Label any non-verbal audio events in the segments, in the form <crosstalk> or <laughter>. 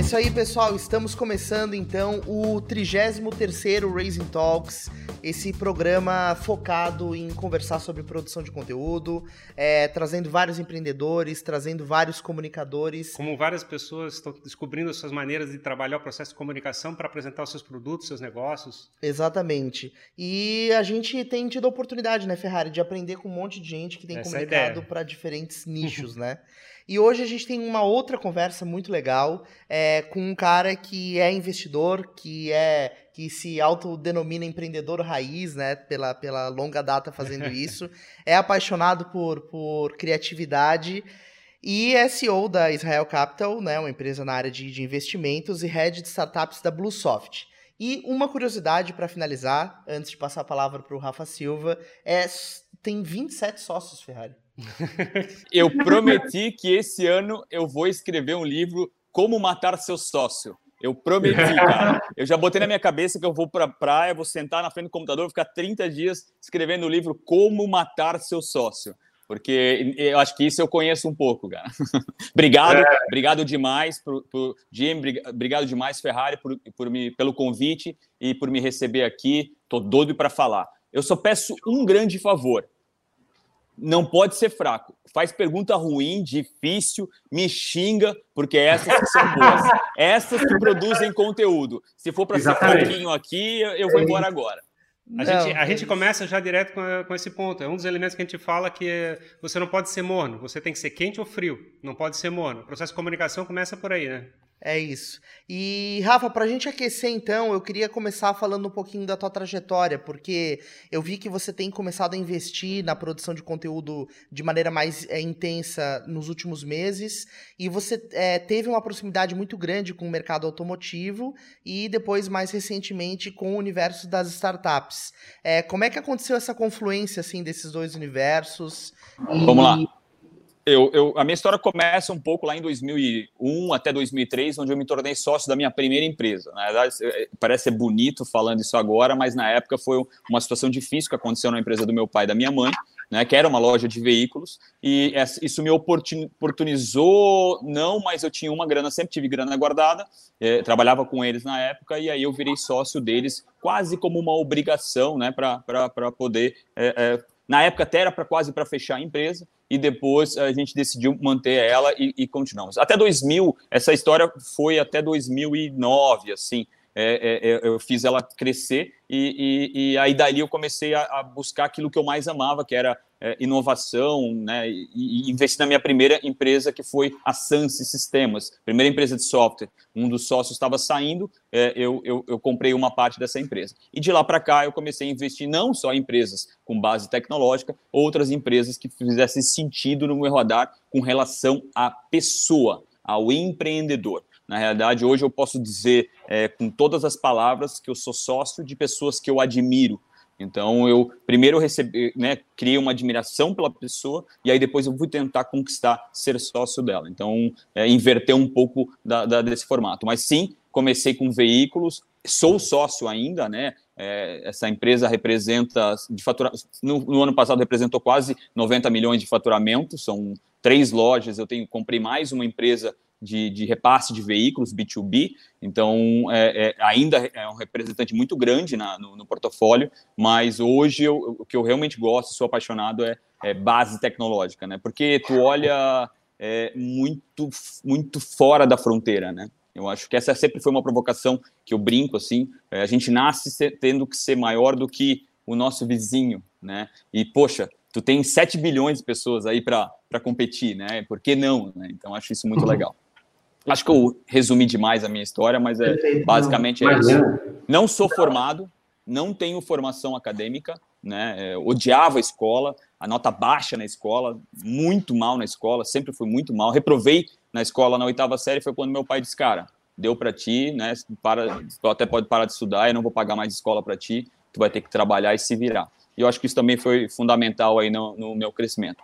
É isso aí, pessoal. Estamos começando então o 33º Raising Talks, esse programa focado em conversar sobre produção de conteúdo, é, trazendo vários empreendedores, trazendo vários comunicadores. Como várias pessoas estão descobrindo suas maneiras de trabalhar o processo de comunicação para apresentar os seus produtos, seus negócios. Exatamente. E a gente tem tido a oportunidade, né, Ferrari, de aprender com um monte de gente que tem Essa é comunicado ideia. para diferentes nichos, <laughs> né? E hoje a gente tem uma outra conversa muito legal é, com um cara que é investidor, que é que se autodenomina empreendedor raiz, né? Pela, pela longa data fazendo <laughs> isso, é apaixonado por, por criatividade e é CEO da Israel Capital, né? Uma empresa na área de, de investimentos e head de startups da Bluesoft. E uma curiosidade para finalizar, antes de passar a palavra para o Rafa Silva, é tem 27 sócios, Ferrari. Eu prometi que esse ano eu vou escrever um livro Como Matar Seu Sócio. Eu prometi, cara. Eu já botei na minha cabeça que eu vou pra praia, vou sentar na frente do computador, vou ficar 30 dias escrevendo o livro Como Matar Seu Sócio. Porque eu acho que isso eu conheço um pouco, cara. <laughs> obrigado, obrigado demais, por, por, Jim, brig- obrigado demais, Ferrari, por, por me, pelo convite e por me receber aqui. Tô doido para falar. Eu só peço um grande favor não pode ser fraco. Faz pergunta ruim, difícil, me xinga, porque essas que são boas. <laughs> Essas que produzem conteúdo. Se for para ser fraquinho aqui, eu vou embora agora. A, Não, gente, a é gente isso. começa já direto com, com esse ponto. É um dos elementos que a gente fala que é, você não pode ser morno. Você tem que ser quente ou frio. Não pode ser morno. O processo de comunicação começa por aí, né? É isso. E, Rafa, pra gente aquecer então, eu queria começar falando um pouquinho da tua trajetória, porque eu vi que você tem começado a investir na produção de conteúdo de maneira mais é, intensa nos últimos meses, e você é, teve uma proximidade muito grande com o mercado automotivo e depois, mais recentemente, com o universo das startups. É, como é que aconteceu essa confluência assim desses dois universos? E- Vamos lá. Eu, eu- a minha história começa um pouco lá em 2001 até 2003, onde eu me tornei sócio da minha primeira empresa. Na verdade, é, parece ser bonito falando isso agora, mas na época foi uma situação difícil que aconteceu na empresa do meu pai e da minha mãe, né, que era uma loja de veículos, e isso me oportun- oportunizou, não, mas eu tinha uma grana, sempre tive grana guardada, eh, trabalhava com eles na época, e aí eu virei sócio deles quase como uma obrigação, né, para poder. na época até era para quase para fechar a empresa, e depois a gente decidiu manter ela e, e continuamos. Até 2000, essa história foi até 2009, assim, é, é, é, eu fiz ela crescer e, e, e aí dali eu comecei a, a buscar aquilo que eu mais amava, que era é, inovação, né, e, e investi na minha primeira empresa, que foi a Sansi Sistemas, primeira empresa de software. Um dos sócios estava saindo, é, eu, eu, eu comprei uma parte dessa empresa. E de lá para cá eu comecei a investir não só em empresas com base tecnológica, outras empresas que fizessem sentido no meu radar com relação à pessoa, ao empreendedor. Na realidade, hoje eu posso dizer é, com todas as palavras que eu sou sócio de pessoas que eu admiro. Então, eu primeiro recebi, né, criei uma admiração pela pessoa e aí depois eu fui tentar conquistar ser sócio dela. Então, é, inverter um pouco da, da, desse formato. Mas sim, comecei com veículos, sou sócio ainda, né? É, essa empresa representa de fatura... no, no ano passado representou quase 90 milhões de faturamento. São três lojas. Eu tenho comprei mais uma empresa de, de, repasse de veículos B2B, então é, é, ainda é um representante muito grande na, no, no, portfólio, mas hoje eu, o que eu realmente gosto, sou apaixonado é, é base tecnológica, né? Porque tu olha é, muito, muito fora da fronteira, né? Eu acho que essa sempre foi uma provocação que eu brinco assim. É, a gente nasce tendo que ser maior do que o nosso vizinho, né? E poxa, tu tem 7 bilhões de pessoas aí para competir, né? Por que não? Né? Então acho isso muito legal. Acho que eu resumi demais a minha história, mas é Perfeito, basicamente é isso. Não sou formado, não tenho formação acadêmica, né? É, odiava a escola, a nota baixa na escola, muito mal na escola, sempre fui muito mal. Reprovei na escola na oitava série, foi quando meu pai disse, cara, deu para ti, né? Para, tu até pode parar de estudar, eu não vou pagar mais escola para ti, tu vai ter que trabalhar e se virar. E eu acho que isso também foi fundamental aí no, no meu crescimento.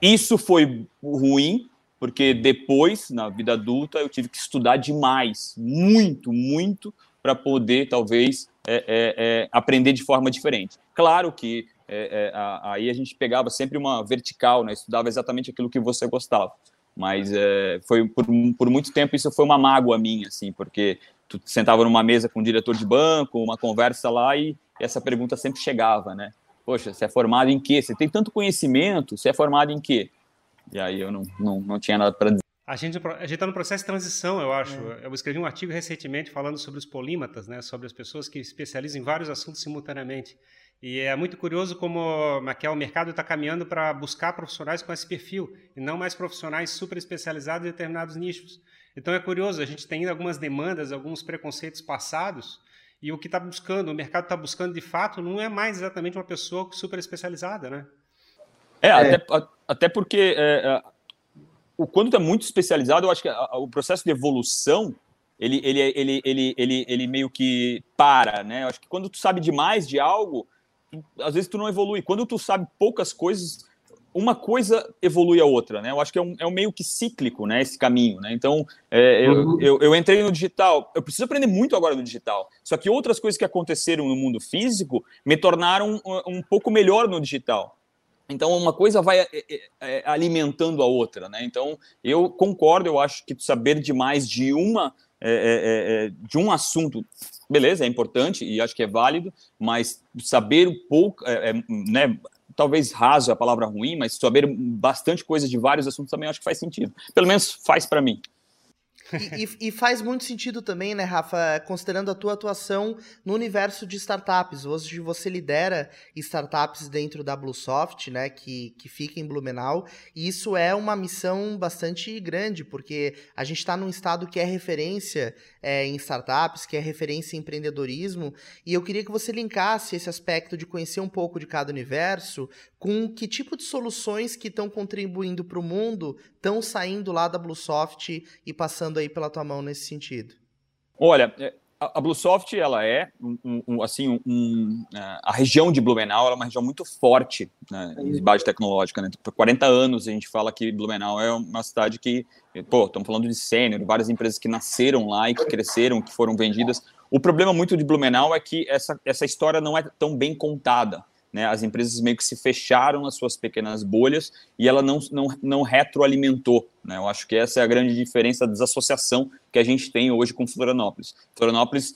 Isso foi ruim, porque depois, na vida adulta, eu tive que estudar demais, muito, muito, para poder, talvez, é, é, é, aprender de forma diferente. Claro que a, aí a gente pegava sempre uma vertical, né? estudava exatamente aquilo que você gostava. Mas é, foi por, por muito tempo isso foi uma mágoa minha, assim, porque tu sentava numa mesa com um diretor de banco, uma conversa lá e essa pergunta sempre chegava, né? Poxa, você é formado em quê? Você tem tanto conhecimento, você é formado em quê? E aí eu não, não, não tinha nada para dizer. A gente a está no processo de transição, eu acho. É. Eu escrevi um artigo recentemente falando sobre os polímatas, né, sobre as pessoas que especializam em vários assuntos simultaneamente. E é muito curioso como o mercado está caminhando para buscar profissionais com esse perfil, e não mais profissionais super especializados em determinados nichos. Então é curioso, a gente tem ainda algumas demandas, alguns preconceitos passados, e o que está buscando, o mercado está buscando de fato, não é mais exatamente uma pessoa super especializada, né? É, é. Até, até porque é, é o quando está muito especializado, eu acho que a, o processo de evolução ele, ele, ele, ele, ele, ele meio que para, né? Eu acho que quando tu sabe demais de algo, tu, às vezes tu não evolui. Quando tu sabe poucas coisas, uma coisa evolui a outra, né? Eu acho que é um, é um meio que cíclico, né? Esse caminho, né? Então, é, eu, uhum. eu, eu, entrei no digital, eu preciso aprender muito agora no digital. Só que outras coisas que aconteceram no mundo físico me tornaram um, um pouco melhor no digital. Então, uma coisa vai é, é, é, alimentando a outra, né? Então, eu concordo, eu acho que saber demais de uma é, é, de um assunto, beleza, é importante e acho que é válido, mas saber um pouco, né? Talvez raso é a palavra ruim, mas saber bastante coisa de vários assuntos também acho que faz sentido. Pelo menos faz para mim. E, e, faz muito sentido também, né, Rafa, considerando a tua atuação no universo de startups. Hoje você lidera startups dentro da Bluesoft, né, que, que fica em Blumenau, e isso é uma missão bastante grande, porque a gente está num estado que é referência é, em startups, que é referência em empreendedorismo, e eu queria que você linkasse esse aspecto de conhecer um pouco de cada universo com que tipo de soluções que estão contribuindo para o mundo estão saindo lá da Bluesoft e passando aí pela tua mão nesse sentido? Olha, é, a Bluesoft ela é um, um, assim um, é, a região de Blumenau é uma região muito forte né, de base tecnológica né? por 40 anos a gente fala que Blumenau é uma cidade que pô estamos falando de sênior várias empresas que nasceram lá e que cresceram que foram vendidas o problema muito de Blumenau é que essa, essa história não é tão bem contada né, as empresas meio que se fecharam nas suas pequenas bolhas e ela não, não, não retroalimentou. Né? Eu acho que essa é a grande diferença da desassociação que a gente tem hoje com Florianópolis. Florianópolis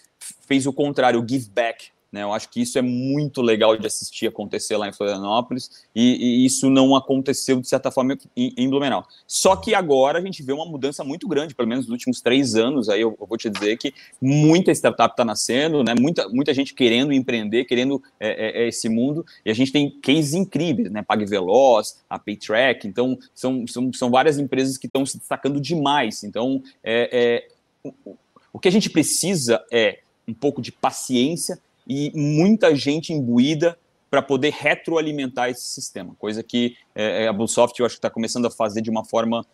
fez o contrário, o give back. Né? Eu acho que isso é muito legal de assistir acontecer lá em Florianópolis e, e isso não aconteceu, de certa forma, em, em, Blumenau. Só que agora a gente vê uma mudança muito grande, pelo menos nos últimos três anos, aí eu, eu vou te dizer que muita startup está nascendo, né? muita, muita gente querendo empreender, querendo é, é, é, esse mundo, e a gente tem cases incríveis, né? PagVeloz, a Paytrack, então são, são, são várias empresas que estão se destacando demais. Então, é, é o, o que a gente precisa é um pouco de paciência e muita gente imbuída para poder retroalimentar esse sistema, coisa que é, é a Bluesoft eu acho que está começando a fazer de uma forma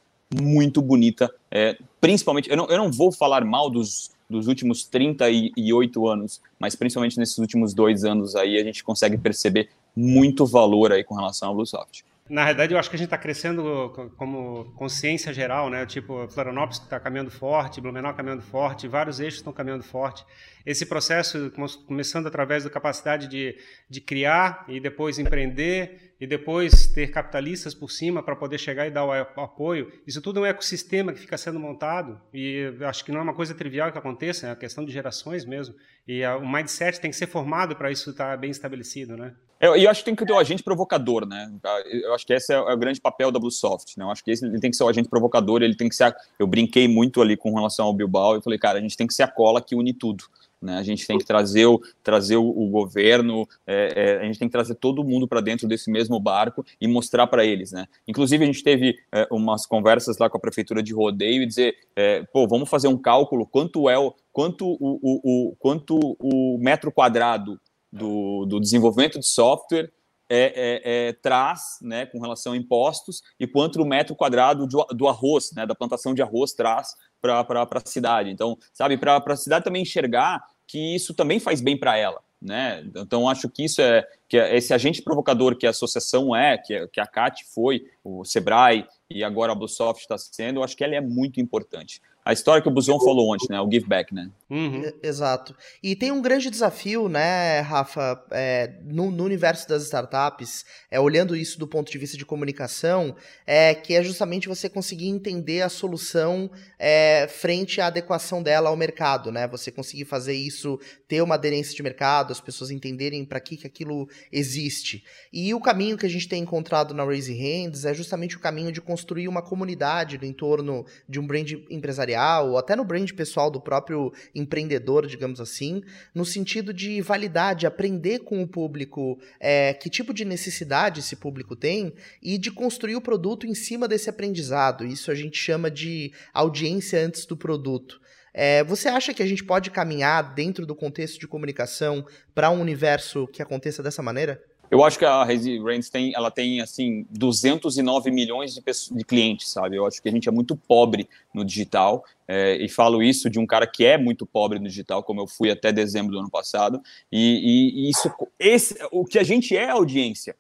muito bonita, é, principalmente, eu não, eu não vou falar mal dos, dos últimos 38 anos, mas principalmente nesses últimos dois anos aí a gente consegue perceber muito valor aí com relação à Bluesoft. Na realidade, eu acho que a gente está crescendo como consciência geral, né? Tipo, Florianópolis está caminhando forte, Blumenau caminhando forte, vários eixos estão caminhando forte. Esse processo, começando através da capacidade de, de criar e depois empreender e depois ter capitalistas por cima para poder chegar e dar o apoio, isso tudo é um ecossistema que fica sendo montado e acho que não é uma coisa trivial que aconteça, é uma questão de gerações mesmo. E o mindset tem que ser formado para isso estar tá bem estabelecido, né? Eu, eu acho que tem que ter o um agente provocador, né? Eu acho que esse é o grande papel da Bluesoft, né? Eu acho que esse, ele tem que ser o agente provocador, ele tem que ser. A, eu brinquei muito ali com relação ao Bilbao e falei, cara, a gente tem que ser a cola que une tudo. Né? A gente tem que trazer o, trazer o, o governo, é, é, a gente tem que trazer todo mundo para dentro desse mesmo barco e mostrar para eles. Né? Inclusive, a gente teve é, umas conversas lá com a prefeitura de rodeio e dizer: é, pô, vamos fazer um cálculo quanto é o, quanto o, o, o quanto o metro quadrado do, do desenvolvimento de software é, é, é, traz, né, com relação a impostos, e quanto o metro quadrado do, do arroz, né, da plantação de arroz traz para a cidade. Então, sabe, para a cidade também enxergar que isso também faz bem para ela. Né? Então, acho que isso é que é esse agente provocador que a associação é, que, é, que a CAT foi, o Sebrae e agora a Bluesoft está sendo, eu acho que ela é muito importante. A história que o Buzon falou ontem, né? O give back, né? Uhum. Exato. E tem um grande desafio, né, Rafa, é, no, no, universo das startups, é, olhando isso do ponto de vista de comunicação, é que é justamente você conseguir entender a solução é, frente à adequação dela ao mercado, né? Você conseguir fazer isso, ter uma aderência de mercado, as pessoas entenderem para que, que aquilo existe. E o caminho que a gente tem encontrado na Raise Hands é justamente o caminho de construir uma comunidade no entorno de um brand empresarial, ou até no brand pessoal do próprio empreendedor, digamos assim, no sentido de validar, de aprender com o público é, que tipo de necessidade esse público tem e de construir o produto em cima desse aprendizado. Isso a gente chama de audiência antes do produto. É, você acha que a gente pode caminhar dentro do contexto de comunicação para um universo que aconteça dessa maneira? Eu acho que a Resilience tem, ela tem assim 209 milhões de, pessoas, de clientes, sabe? Eu acho que a gente é muito pobre no digital é, e falo isso de um cara que é muito pobre no digital, como eu fui até dezembro do ano passado. E, e, e isso, esse, o que a gente é audiência.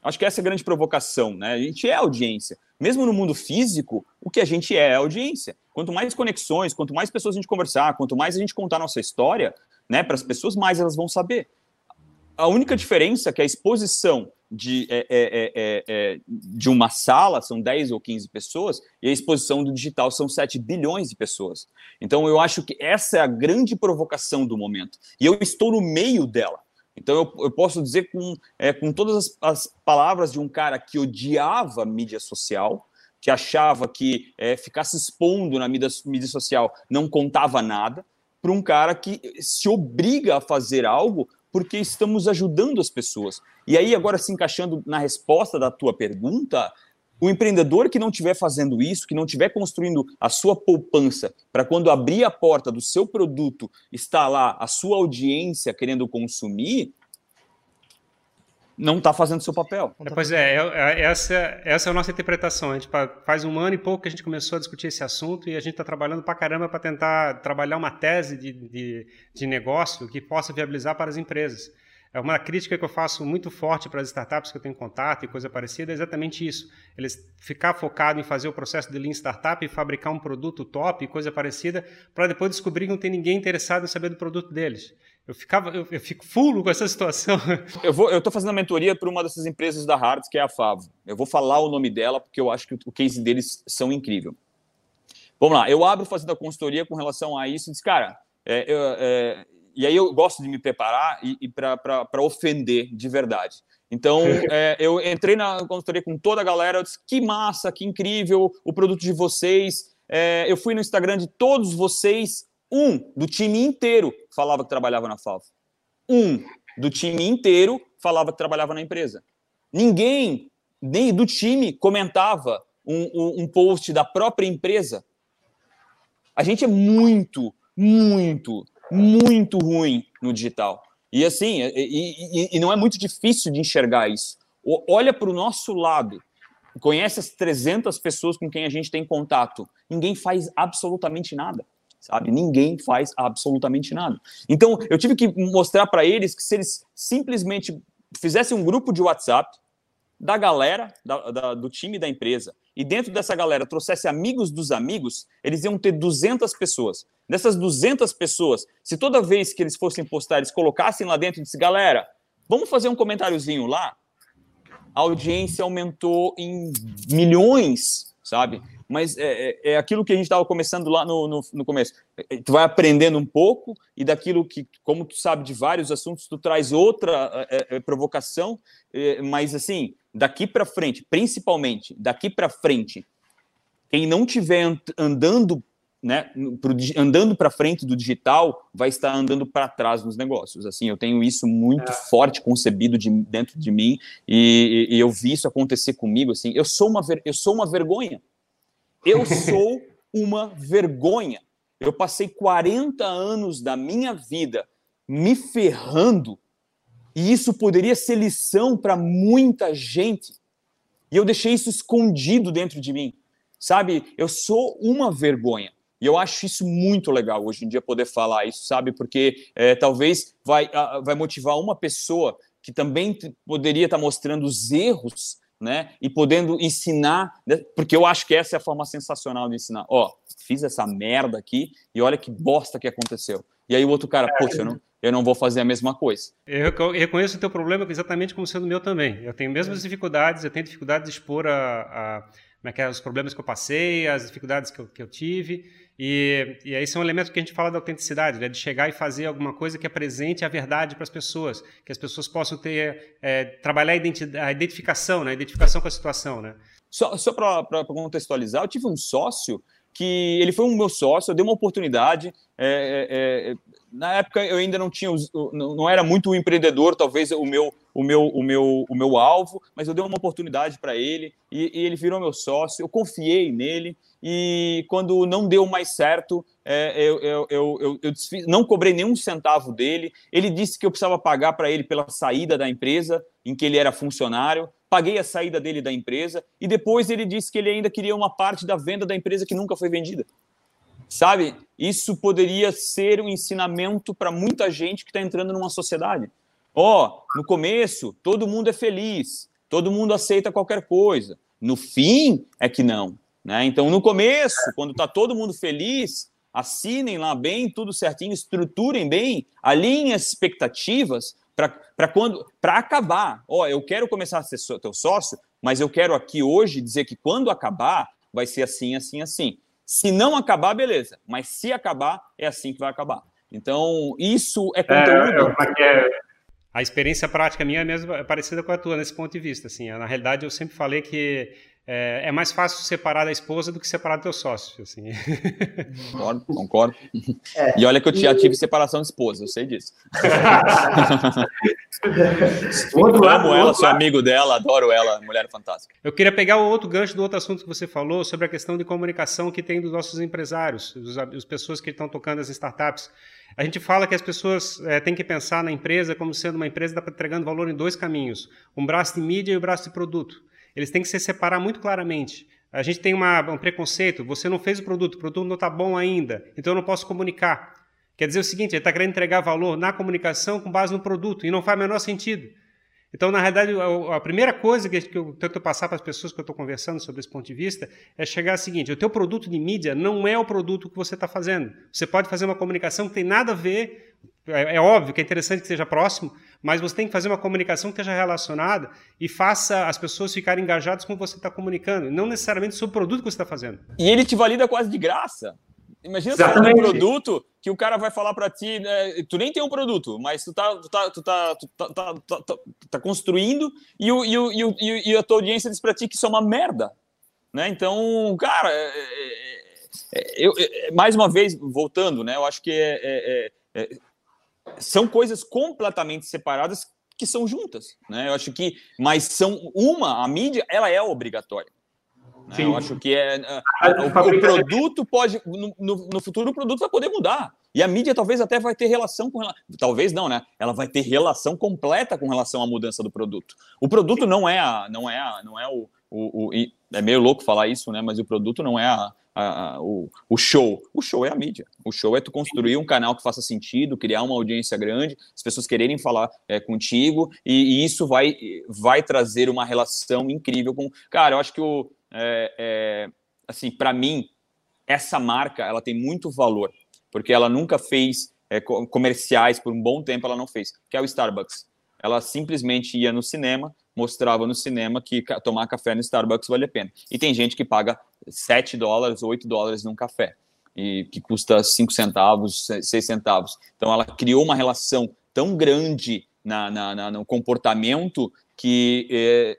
Acho que essa é a grande provocação, né? A gente é audiência. Mesmo no mundo físico, o que a gente é é audiência. Quanto mais conexões, quanto mais pessoas a gente conversar, quanto mais a gente contar nossa história, né, para as pessoas, mais elas vão saber a única diferença é que a exposição de, é, é, é, é, de uma sala são 10 ou 15 pessoas e a exposição do digital são 7 bilhões de pessoas. Então eu acho que essa é a grande provocação do momento. E eu estou no meio dela. Então eu, eu posso dizer com, é, com todas as, as, palavras de um cara que odiava mídia social, que achava que é, ficar se expondo na mídia, mídia social não contava nada, para um cara que se obriga a fazer algo porque estamos ajudando as pessoas. E aí, agora se encaixando na resposta da tua pergunta, o empreendedor que não estiver fazendo isso, que não estiver construindo a sua poupança para quando abrir a porta do seu produto, está lá a sua audiência querendo consumir, não está fazendo seu papel. É, pois é, é, é, essa, essa é a nossa interpretação. A gente faz um ano e pouco que a gente começou a discutir esse assunto e a gente está trabalhando para caramba para tentar trabalhar uma tese de, de, de negócio que possa viabilizar para as empresas. É uma crítica que eu faço muito forte para as startups que eu tenho contato e coisa parecida, é exatamente isso. Eles ficar focado em fazer o processo de Lean Startup e fabricar um produto top e coisa parecida, para depois descobrir que não tem ninguém interessado em saber do produto deles. Eu ficava, eu, eu fico fulo com essa situação. <laughs> Eu vou, eu estou fazendo a mentoria para uma dessas empresas da Hartz, que é a Favo. Eu vou falar o nome dela porque eu acho que o case deles são incrível. Vamos lá, eu abro fazendo a consultoria com relação a isso e diz, cara, é, é, e aí eu gosto de me preparar e, e para ofender de verdade. Então, <laughs> é, eu entrei na consultoria com toda a galera, eu disse, que massa, que incrível o produto de vocês. É, eu fui no Instagram de todos vocês, um do time inteiro falava que trabalhava na FAV. Um do time inteiro falava que trabalhava na empresa. Ninguém, nem do time, comentava um, um, um post da própria empresa. A gente é muito, muito, muito ruim no digital. E assim, e, e, e não é muito difícil de enxergar isso. Olha para o nosso lado, conhece as 300 pessoas com quem a gente tem contato. Ninguém faz absolutamente nada sabe? Ninguém faz absolutamente nada. Então, eu tive que mostrar para eles que se eles simplesmente fizessem um grupo de WhatsApp da galera da, da, do time da empresa e dentro dessa galera trouxesse amigos dos amigos, eles iam ter 200 pessoas. Dessas 200 pessoas, se toda vez que eles fossem postar, eles colocassem lá dentro e disse, galera, vamos fazer um comentáriozinho lá? A audiência aumentou em milhões, sabe? Mas é, é, é aquilo que a gente estava começando lá no, no, no, começo. É, tu vai aprendendo um pouco e daquilo que, como tu sabe de vários assuntos, tu traz outra é, é provocação, é, mas assim, daqui para frente, principalmente daqui para frente, quem não tiver andando né, andando para frente do digital, vai estar andando para trás nos negócios. Assim, eu tenho isso muito é. forte concebido de, dentro de mim e, e, eu vi isso acontecer comigo. Assim, eu sou uma eu sou uma vergonha. Eu <laughs> sou uma vergonha. Eu passei 40 anos da minha vida me ferrando e isso poderia ser lição para muita gente. E eu deixei isso escondido dentro de mim. Sabe? Eu sou uma vergonha. E eu acho isso muito legal hoje em dia poder falar isso, sabe? Porque é, talvez vai, vai motivar uma pessoa que também poderia estar mostrando os erros né? E podendo ensinar, né, porque eu acho que essa é a forma sensacional de ensinar. Ó, fiz essa merda aqui e olha que bosta que aconteceu. E aí o outro cara, poxa, eu não, eu não vou fazer a mesma coisa. Eu reconheço o teu problema exatamente como sendo o meu também. Eu tenho mesmas dificuldades, eu tenho dificuldade de expor a, a, como é que é, os problemas que eu passei, as dificuldades que eu, que eu tive. E, e aí são elementos que a gente fala da autenticidade, né? de chegar e fazer alguma coisa que apresente a verdade para as pessoas, que as pessoas possam ter, é, trabalhar a, a, identificação, né? a identificação com a situação. Né? Só, só para contextualizar, eu tive um sócio que ele foi um meu sócio, eu dei uma oportunidade. É, é, é na época eu ainda não tinha, não era muito empreendedor, talvez o meu, o meu, o meu, o meu alvo, mas eu dei uma oportunidade para ele e, e, ele virou meu sócio. Eu confiei nele e quando não deu mais certo, é, eu, eu, eu, eu, não cobrei nenhum centavo dele. Ele disse que eu precisava pagar para ele pela saída da empresa em que ele era funcionário paguei a saída dele da empresa e depois ele disse que ele ainda queria uma parte da venda da empresa que nunca foi vendida. Sabe? Isso poderia ser um ensinamento para muita gente que está entrando numa sociedade. Ó, oh, no começo, todo mundo é feliz, todo mundo aceita qualquer coisa. No fim, é que não. Né? Então, no começo, quando está todo mundo feliz, assinem lá bem, tudo certinho, estruturem bem, alinhem as expectativas, para quando para acabar. Ó, eu quero começar a ser teu sócio, mas eu quero aqui hoje dizer que quando acabar vai ser assim, assim, assim. Se não acabar, beleza. Mas se acabar, é assim que vai acabar. Então, isso é, é conteúdo. É, é, a experiência prática minha é mesmo é parecida com a tua nesse ponto de vista. Assim, na realidade, eu sempre falei que é, é, mais fácil separar da esposa do que separar do teu sócio. Assim. <laughs> Concordo, concordo. É, e olha que eu já tive separação de esposa, eu sei disso. <laughs> Amo ela, sou amigo dela, adoro ela, mulher fantástica. Eu queria pegar o outro gancho do outro assunto que você falou sobre a questão de comunicação que tem dos nossos empresários, as pessoas que estão tocando as startups. A gente fala que as pessoas é, têm que pensar na empresa como sendo uma empresa que está entregando valor em dois caminhos: um braço de mídia e o um braço de produto eles têm que se separar muito claramente. A gente tem uma, um preconceito, você não fez o produto, o produto não está bom ainda, então eu não posso comunicar. Quer dizer o seguinte, ele está querendo entregar valor na comunicação com base no produto, e não faz o menor sentido. Então, na realidade, a primeira coisa que eu tento passar para as pessoas que eu estou conversando sobre esse ponto de vista é chegar ao seguinte: o teu produto de mídia não é o produto que você está fazendo. Você pode fazer uma comunicação que tem nada a ver, é, é, óbvio que é interessante que seja próximo, mas você tem que fazer uma comunicação que esteja relacionada e faça as pessoas ficarem engajadas com o que você está comunicando, não necessariamente sobre o produto que você está fazendo. E ele te valida quase de graça. Imagina você tem um produto que o cara vai falar para ti, né, tu nem tem um produto, mas tu tá, tu tá, tu tá, tu tá, tá, tá, tá, tá construindo e, o, e, o, e, o, e a tua audiência diz para ti que isso é uma merda. Né? Então, cara, é, é, é, eu, mais uma vez, voltando, né, eu acho que é, são coisas completamente separadas que são juntas, né? Eu acho que, mas são uma, a mídia, ela é obrigatória. Né? Eu acho que é. O, o produto pode. No, no, futuro, o produto vai poder mudar. E a mídia talvez até vai ter relação com. Talvez não, né? Ela vai ter relação completa com relação à mudança do produto. O produto Sim. não é a. Não é, a, não é o, o, o, É meio louco falar isso, né? Mas o produto não é a, a, o, o show. O show é a mídia. O show é tu construir um canal que faça sentido, criar uma audiência grande, as pessoas quererem falar é, contigo, e, e, isso vai, vai trazer uma relação incrível com. Cara, eu acho que o, é, é, assim, para mim, essa marca ela tem muito valor, porque ela nunca fez é, comerciais por um bom tempo, ela não fez, que é o Starbucks. Ela simplesmente ia no cinema, mostrava no cinema que tomar café no Starbucks vale a pena. E tem gente que paga 7 dólares, 8 dólares num café, e que custa 5 centavos, 6 centavos. Então ela criou uma relação tão grande na, na, na no comportamento que é,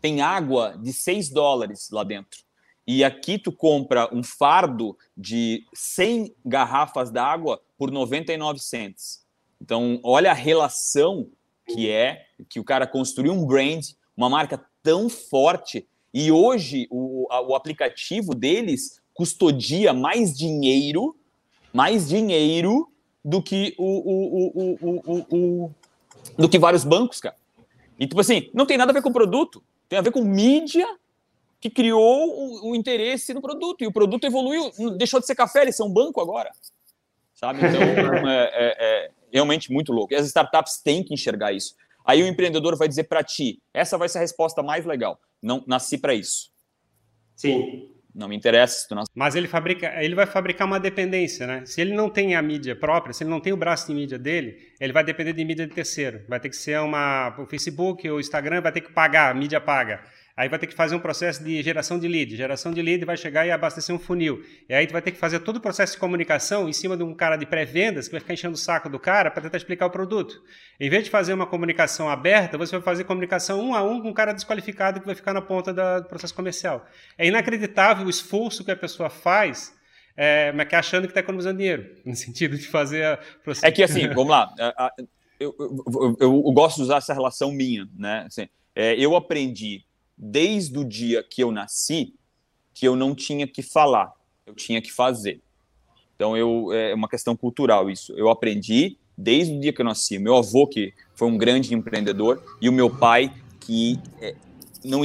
tem água de 6 dólares lá dentro. E aqui tu compra um fardo de 100 garrafas d'água por 99 cents. Então, olha a relação que é que o cara construiu um brand, uma marca tão forte, e hoje o, o aplicativo deles custodia mais dinheiro, mais dinheiro do que o, o, o, o, do que vários bancos, cara. E tipo assim, não tem nada a ver com o produto. Tem a ver com mídia que criou o, o, interesse no produto. E o produto evoluiu, deixou de ser café, eles são um banco agora. Sabe? Então, <laughs> é, é, é, realmente muito louco. E as startups têm que enxergar isso. Aí o empreendedor vai dizer para ti: essa vai ser a resposta mais legal. não nasci para isso. Sim. Não me interessa. Não... Mas ele fabrica, ele vai fabricar uma dependência, né? Se ele não tem a mídia própria, se ele não tem o braço de mídia dele, ele vai depender de mídia de terceiro. Vai ter que ser uma o Facebook ou o Instagram vai ter que pagar, a mídia paga. Aí vai ter que fazer um processo de geração de lead. Geração de lead vai chegar e abastecer um funil. E aí tu vai ter que fazer todo o processo de comunicação em cima de um cara de pré-vendas que vai ficar enchendo o saco do cara para tentar explicar o produto. Em vez de fazer uma comunicação aberta, você vai fazer comunicação um a um com um cara desqualificado que vai ficar na ponta do processo comercial. É inacreditável o esforço que a pessoa faz é, mas que achando que está economizando dinheiro, <laughs> no sentido de fazer a É que assim, vamos lá, eu, eu, eu, eu, gosto de usar essa relação minha, né? Assim, é, eu aprendi desde o dia que eu nasci que eu não tinha que falar, eu tinha que fazer. Então eu é uma questão cultural isso. Eu aprendi desde o dia que eu nasci. Meu avô que foi um grande empreendedor e o meu pai que é, não,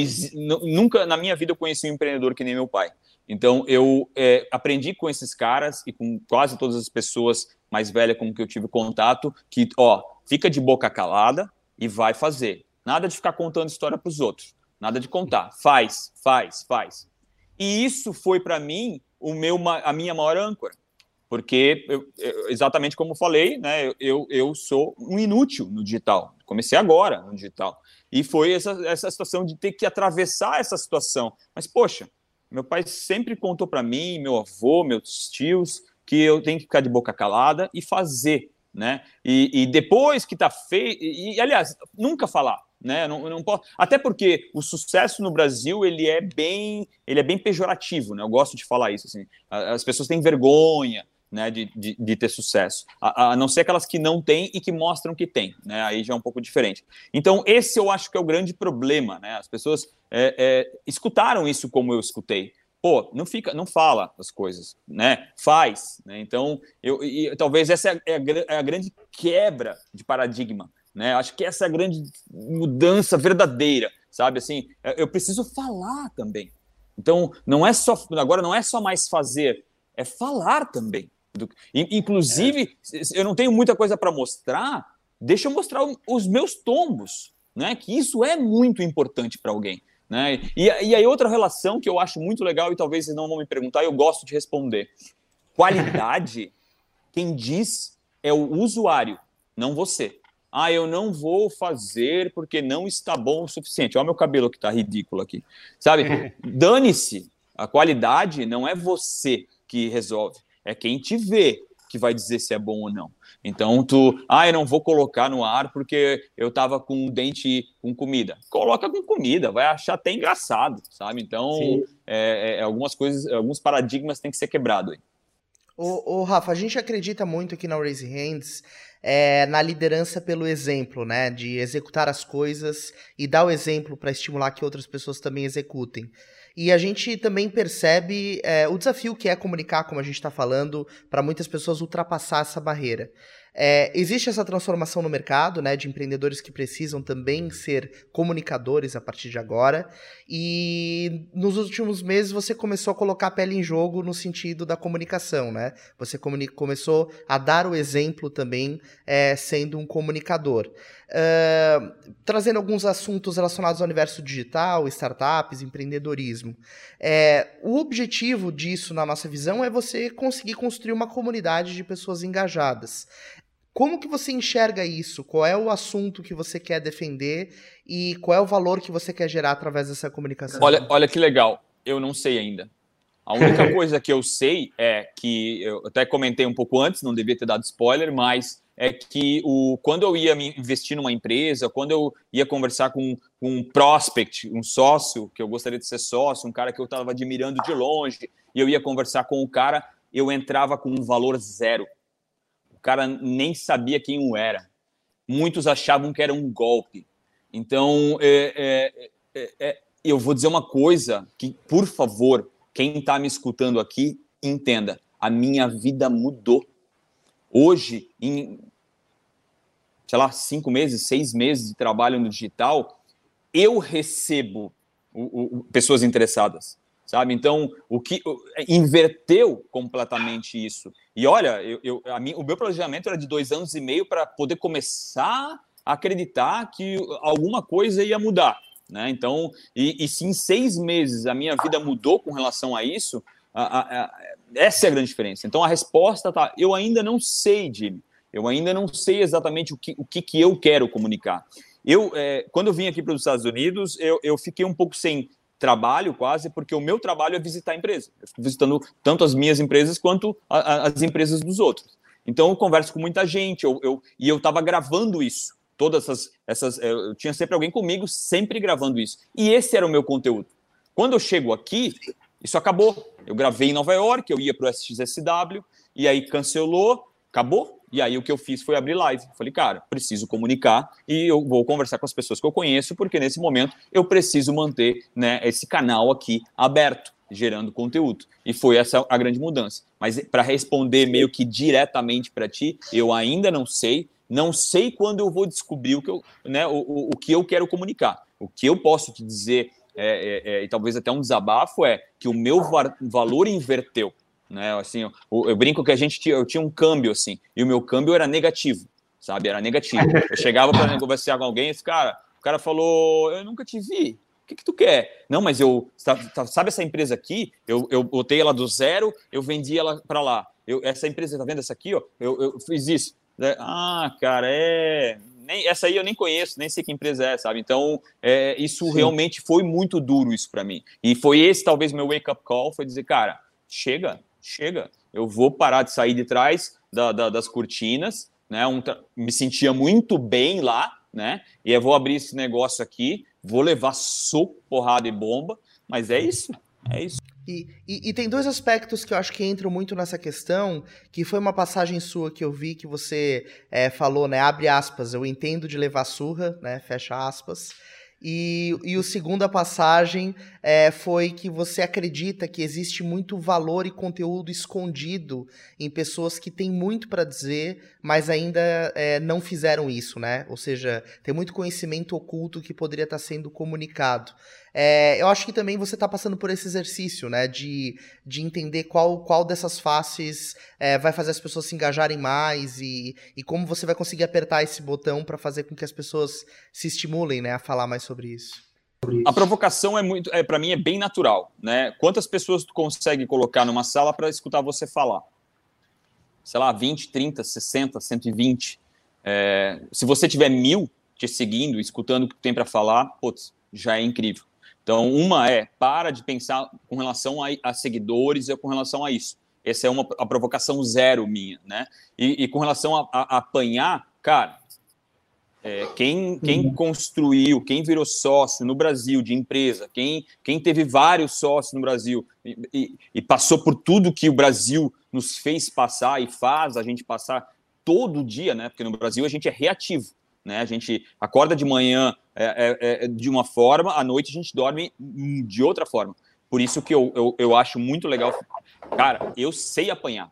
nunca na minha vida eu conheci um empreendedor que nem meu pai. Então eu é, aprendi com esses caras e com quase todas as pessoas mais velhas com que eu tive contato que ó fica de boca calada e vai fazer. Nada de ficar contando história para os outros. Nada de contar. Faz, faz, faz. E isso foi para mim o meu, a minha maior âncora. Porque, eu, eu, exatamente como falei, né, eu, eu sou um inútil no digital. Comecei agora no digital. E foi essa, essa situação de ter que atravessar essa situação. Mas, poxa, meu pai sempre contou para mim, meu avô, meus tios, que eu tenho que ficar de boca calada e fazer. Né? E, e depois que está feito. E, aliás, nunca falar né? Não, não posso... Até porque o sucesso no Brasil ele é bem, ele é bem pejorativo, né? Eu gosto de falar isso. Assim. As pessoas têm vergonha, né, de, de, de, ter sucesso, a, a, não ser aquelas que não têm e que mostram que têm, né, aí já é um pouco diferente. Então, esse eu acho que é o grande problema, né, as pessoas é, é, escutaram isso como eu escutei, pô, não fica, não fala as coisas, né, faz, né, então, eu, e, talvez essa é a, é a grande quebra de paradigma, né? Acho que essa é a grande mudança verdadeira, sabe? Assim, é, eu preciso falar também. Então, não é só agora não é só mais fazer, é falar também. Inclusive, é. eu não tenho muita coisa para mostrar, deixa eu mostrar os meus tombos, né? Que isso é muito importante para alguém. Né? E, e aí, outra relação que eu acho muito legal, e talvez vocês não vão me perguntar, eu gosto de responder. Qualidade, <laughs> quem diz é o usuário, não você ah, eu não vou fazer porque não está bom o suficiente. Olha meu cabelo que está ridículo aqui. Sabe? <laughs> Dane-se. A qualidade não é você que resolve, é quem te vê que vai dizer se é bom ou não. Então tu, ah, eu não vou colocar no ar porque eu tava com um dente com comida. Coloca com comida, vai achar até engraçado, sabe? Então, é, é, algumas coisas, alguns paradigmas têm que ser quebrados aí. Ô, Rafa, a gente acredita muito aqui na Raise Hands é, na liderança pelo exemplo, né? De executar as coisas e dar o exemplo para estimular que outras pessoas também executem. E a gente também percebe é, o desafio que é comunicar, como a gente está falando, para muitas pessoas ultrapassar essa barreira. É, existe essa transformação no mercado, né, de empreendedores que precisam também ser comunicadores a partir de agora. E nos últimos meses você começou a colocar a pele em jogo no sentido da comunicação, né? Você começou a dar o exemplo também é, sendo um comunicador. Uh, trazendo alguns assuntos relacionados ao universo digital, startups, empreendedorismo. É, o objetivo disso, na nossa visão, é você conseguir construir uma comunidade de pessoas engajadas. Como que você enxerga isso? Qual é o assunto que você quer defender e qual é o valor que você quer gerar através dessa comunicação? Olha, olha que legal. Eu não sei ainda. A única <laughs> coisa que eu sei é que eu até comentei um pouco antes, não devia ter dado spoiler, mas é que o, quando eu ia me investir numa empresa, quando eu ia conversar com, com um prospect, um sócio, que eu gostaria de ser sócio, um cara que eu estava admirando de longe, e eu ia conversar com o cara, eu entrava com um valor zero cara nem sabia quem eu era. Muitos achavam que era um golpe. Então, é, é, é, é eu vou dizer uma coisa que, por favor, quem está me escutando aqui, entenda. A minha vida mudou. Hoje, em, sei lá, cinco meses, seis meses de trabalho no digital, eu recebo o, o, pessoas interessadas sabe? Então, o que inverteu completamente isso. E olha, eu, eu a mim, o meu planejamento era de dois anos e meio para poder começar a acreditar que alguma coisa ia mudar. Né? Então, e, e se em seis meses a minha vida mudou com relação a isso, a, a, a, essa é a grande diferença. Então, a resposta tá. Eu ainda não sei, Jimmy. Eu ainda não sei exatamente o que, o que, que eu quero comunicar. Eu, é, quando eu vim aqui para os Estados Unidos, eu, eu fiquei um pouco sem trabalho quase, porque o meu trabalho é visitar a empresa. Eu fico visitando tanto as minhas empresas quanto a, a, as empresas dos outros. Então eu converso com muita gente, eu, eu e eu estava gravando isso. Todas essas, essas. É, eu tinha sempre alguém comigo, sempre gravando isso. E esse era o meu conteúdo. Quando eu chego aqui, isso acabou. Eu gravei em Nova York, eu ia para o SXSW, e aí cancelou, acabou. E aí o que eu fiz foi abrir live. Falei, cara, preciso comunicar e eu vou conversar com as pessoas que eu conheço, porque nesse momento eu preciso manter né, esse canal aqui aberto, gerando conteúdo. E foi essa a grande mudança. Mas para responder meio que diretamente para ti, eu ainda não sei. Não sei quando eu vou descobrir o que eu, né, o, o, o que eu quero comunicar. O que eu posso te dizer, é, é, é, e talvez até um desabafo, é que o meu valor inverteu. Né? Assim, eu, eu, brinco que a gente tinha, eu tinha um câmbio assim, e o meu câmbio era negativo, sabe? Era negativo. Eu chegava para <laughs> conversar com alguém, esse cara, o cara falou: "Eu nunca te vi. O que, que tu quer? Não, mas eu sabe essa empresa aqui? Eu, eu botei ela do zero, eu vendi ela para lá. Eu, essa empresa tá vendo essa aqui, ó? Eu, eu fiz isso. É, ah, cara, é nem, essa aí eu nem conheço, nem sei que empresa é, sabe? Então, é, isso Sim. realmente foi muito duro isso para mim. E foi esse talvez meu wake up call, foi dizer, cara, chega, chega, eu vou parar de sair de trás da, da, das cortinas, né? Um, me sentia muito bem lá, né? E eu vou abrir esse negócio aqui, vou levar soco, porrada e bomba, mas é isso, é isso. E, e, e, tem dois aspectos que eu acho que entram muito nessa questão, que foi uma passagem sua que eu vi que você é, falou, né? Abre aspas, eu entendo de levar surra, né? Fecha aspas. E, e o segunda passagem é, foi que você acredita que existe muito valor e conteúdo escondido em pessoas que têm muito para dizer, mas ainda é, não fizeram isso, né? Ou seja, tem muito conhecimento oculto que poderia estar sendo comunicado. É, eu acho que também você está passando por esse exercício, né? De, de entender qual, qual dessas faces é, vai fazer as pessoas se engajarem mais e, e como você vai conseguir apertar esse botão para fazer com que as pessoas se estimulem, né? A falar mais sobre isso. A provocação é muito, é, para mim, é bem natural, né? Quantas pessoas tu consegue colocar numa sala para escutar você falar? Sei lá, 20, 30, 60, 120. É, se você tiver mil te seguindo, escutando o que tu tem para falar, putz, já é incrível. Então, uma é para de pensar com relação a, a seguidores e com relação a isso. Essa é uma a provocação zero minha, né? E, e com relação a, a, a, apanhar, cara, é, quem, quem uhum. construiu, quem virou sócio no Brasil de empresa, quem, quem teve vários sócios no Brasil e, e, e passou por tudo que o Brasil nos fez passar e faz a gente passar todo dia, né? Porque no Brasil a gente é reativo. Né? A gente acorda de manhã é, é, é, de uma forma, à noite a gente dorme de outra forma. Por isso que eu, eu, eu acho muito legal. Cara, eu sei apanhar.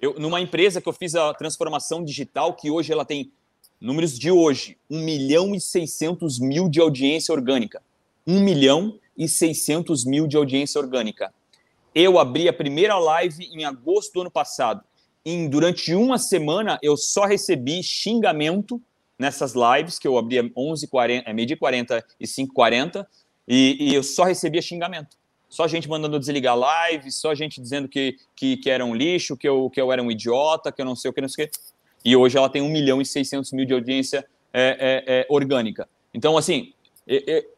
Eu, numa empresa que eu fiz a transformação digital, que hoje ela tem números de hoje, 1 milhão e 600 mil de audiência orgânica. 1 milhão e 600 mil de audiência orgânica. Eu abri a primeira live em agosto do ano passado. Em, durante uma semana, eu só recebi xingamento nessas lives, que eu abria 11h40, é, meio-dia 40 e 5h40, e, e eu só recebia xingamento. Só gente mandando desligar live, só gente dizendo que, que, que era um lixo, que eu, que eu era um idiota, que eu não sei o que, não sei o que. E hoje ela tem 1 milhão e 600 mil de audiência é, é, é, orgânica. Então, assim,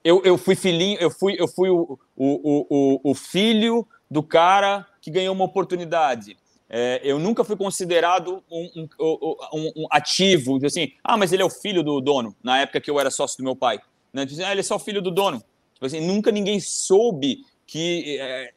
eu, eu fui filhinho, eu fui, eu fui o, o, o, o filho do cara que ganhou uma oportunidade. É, eu nunca fui considerado um, um, um, um, ativo, assim, ah, mas ele é o filho do dono, na época que eu era sócio do meu pai. Né? Tipo assim, ah, ele é só o filho do dono. Tipo assim, nunca ninguém soube que é,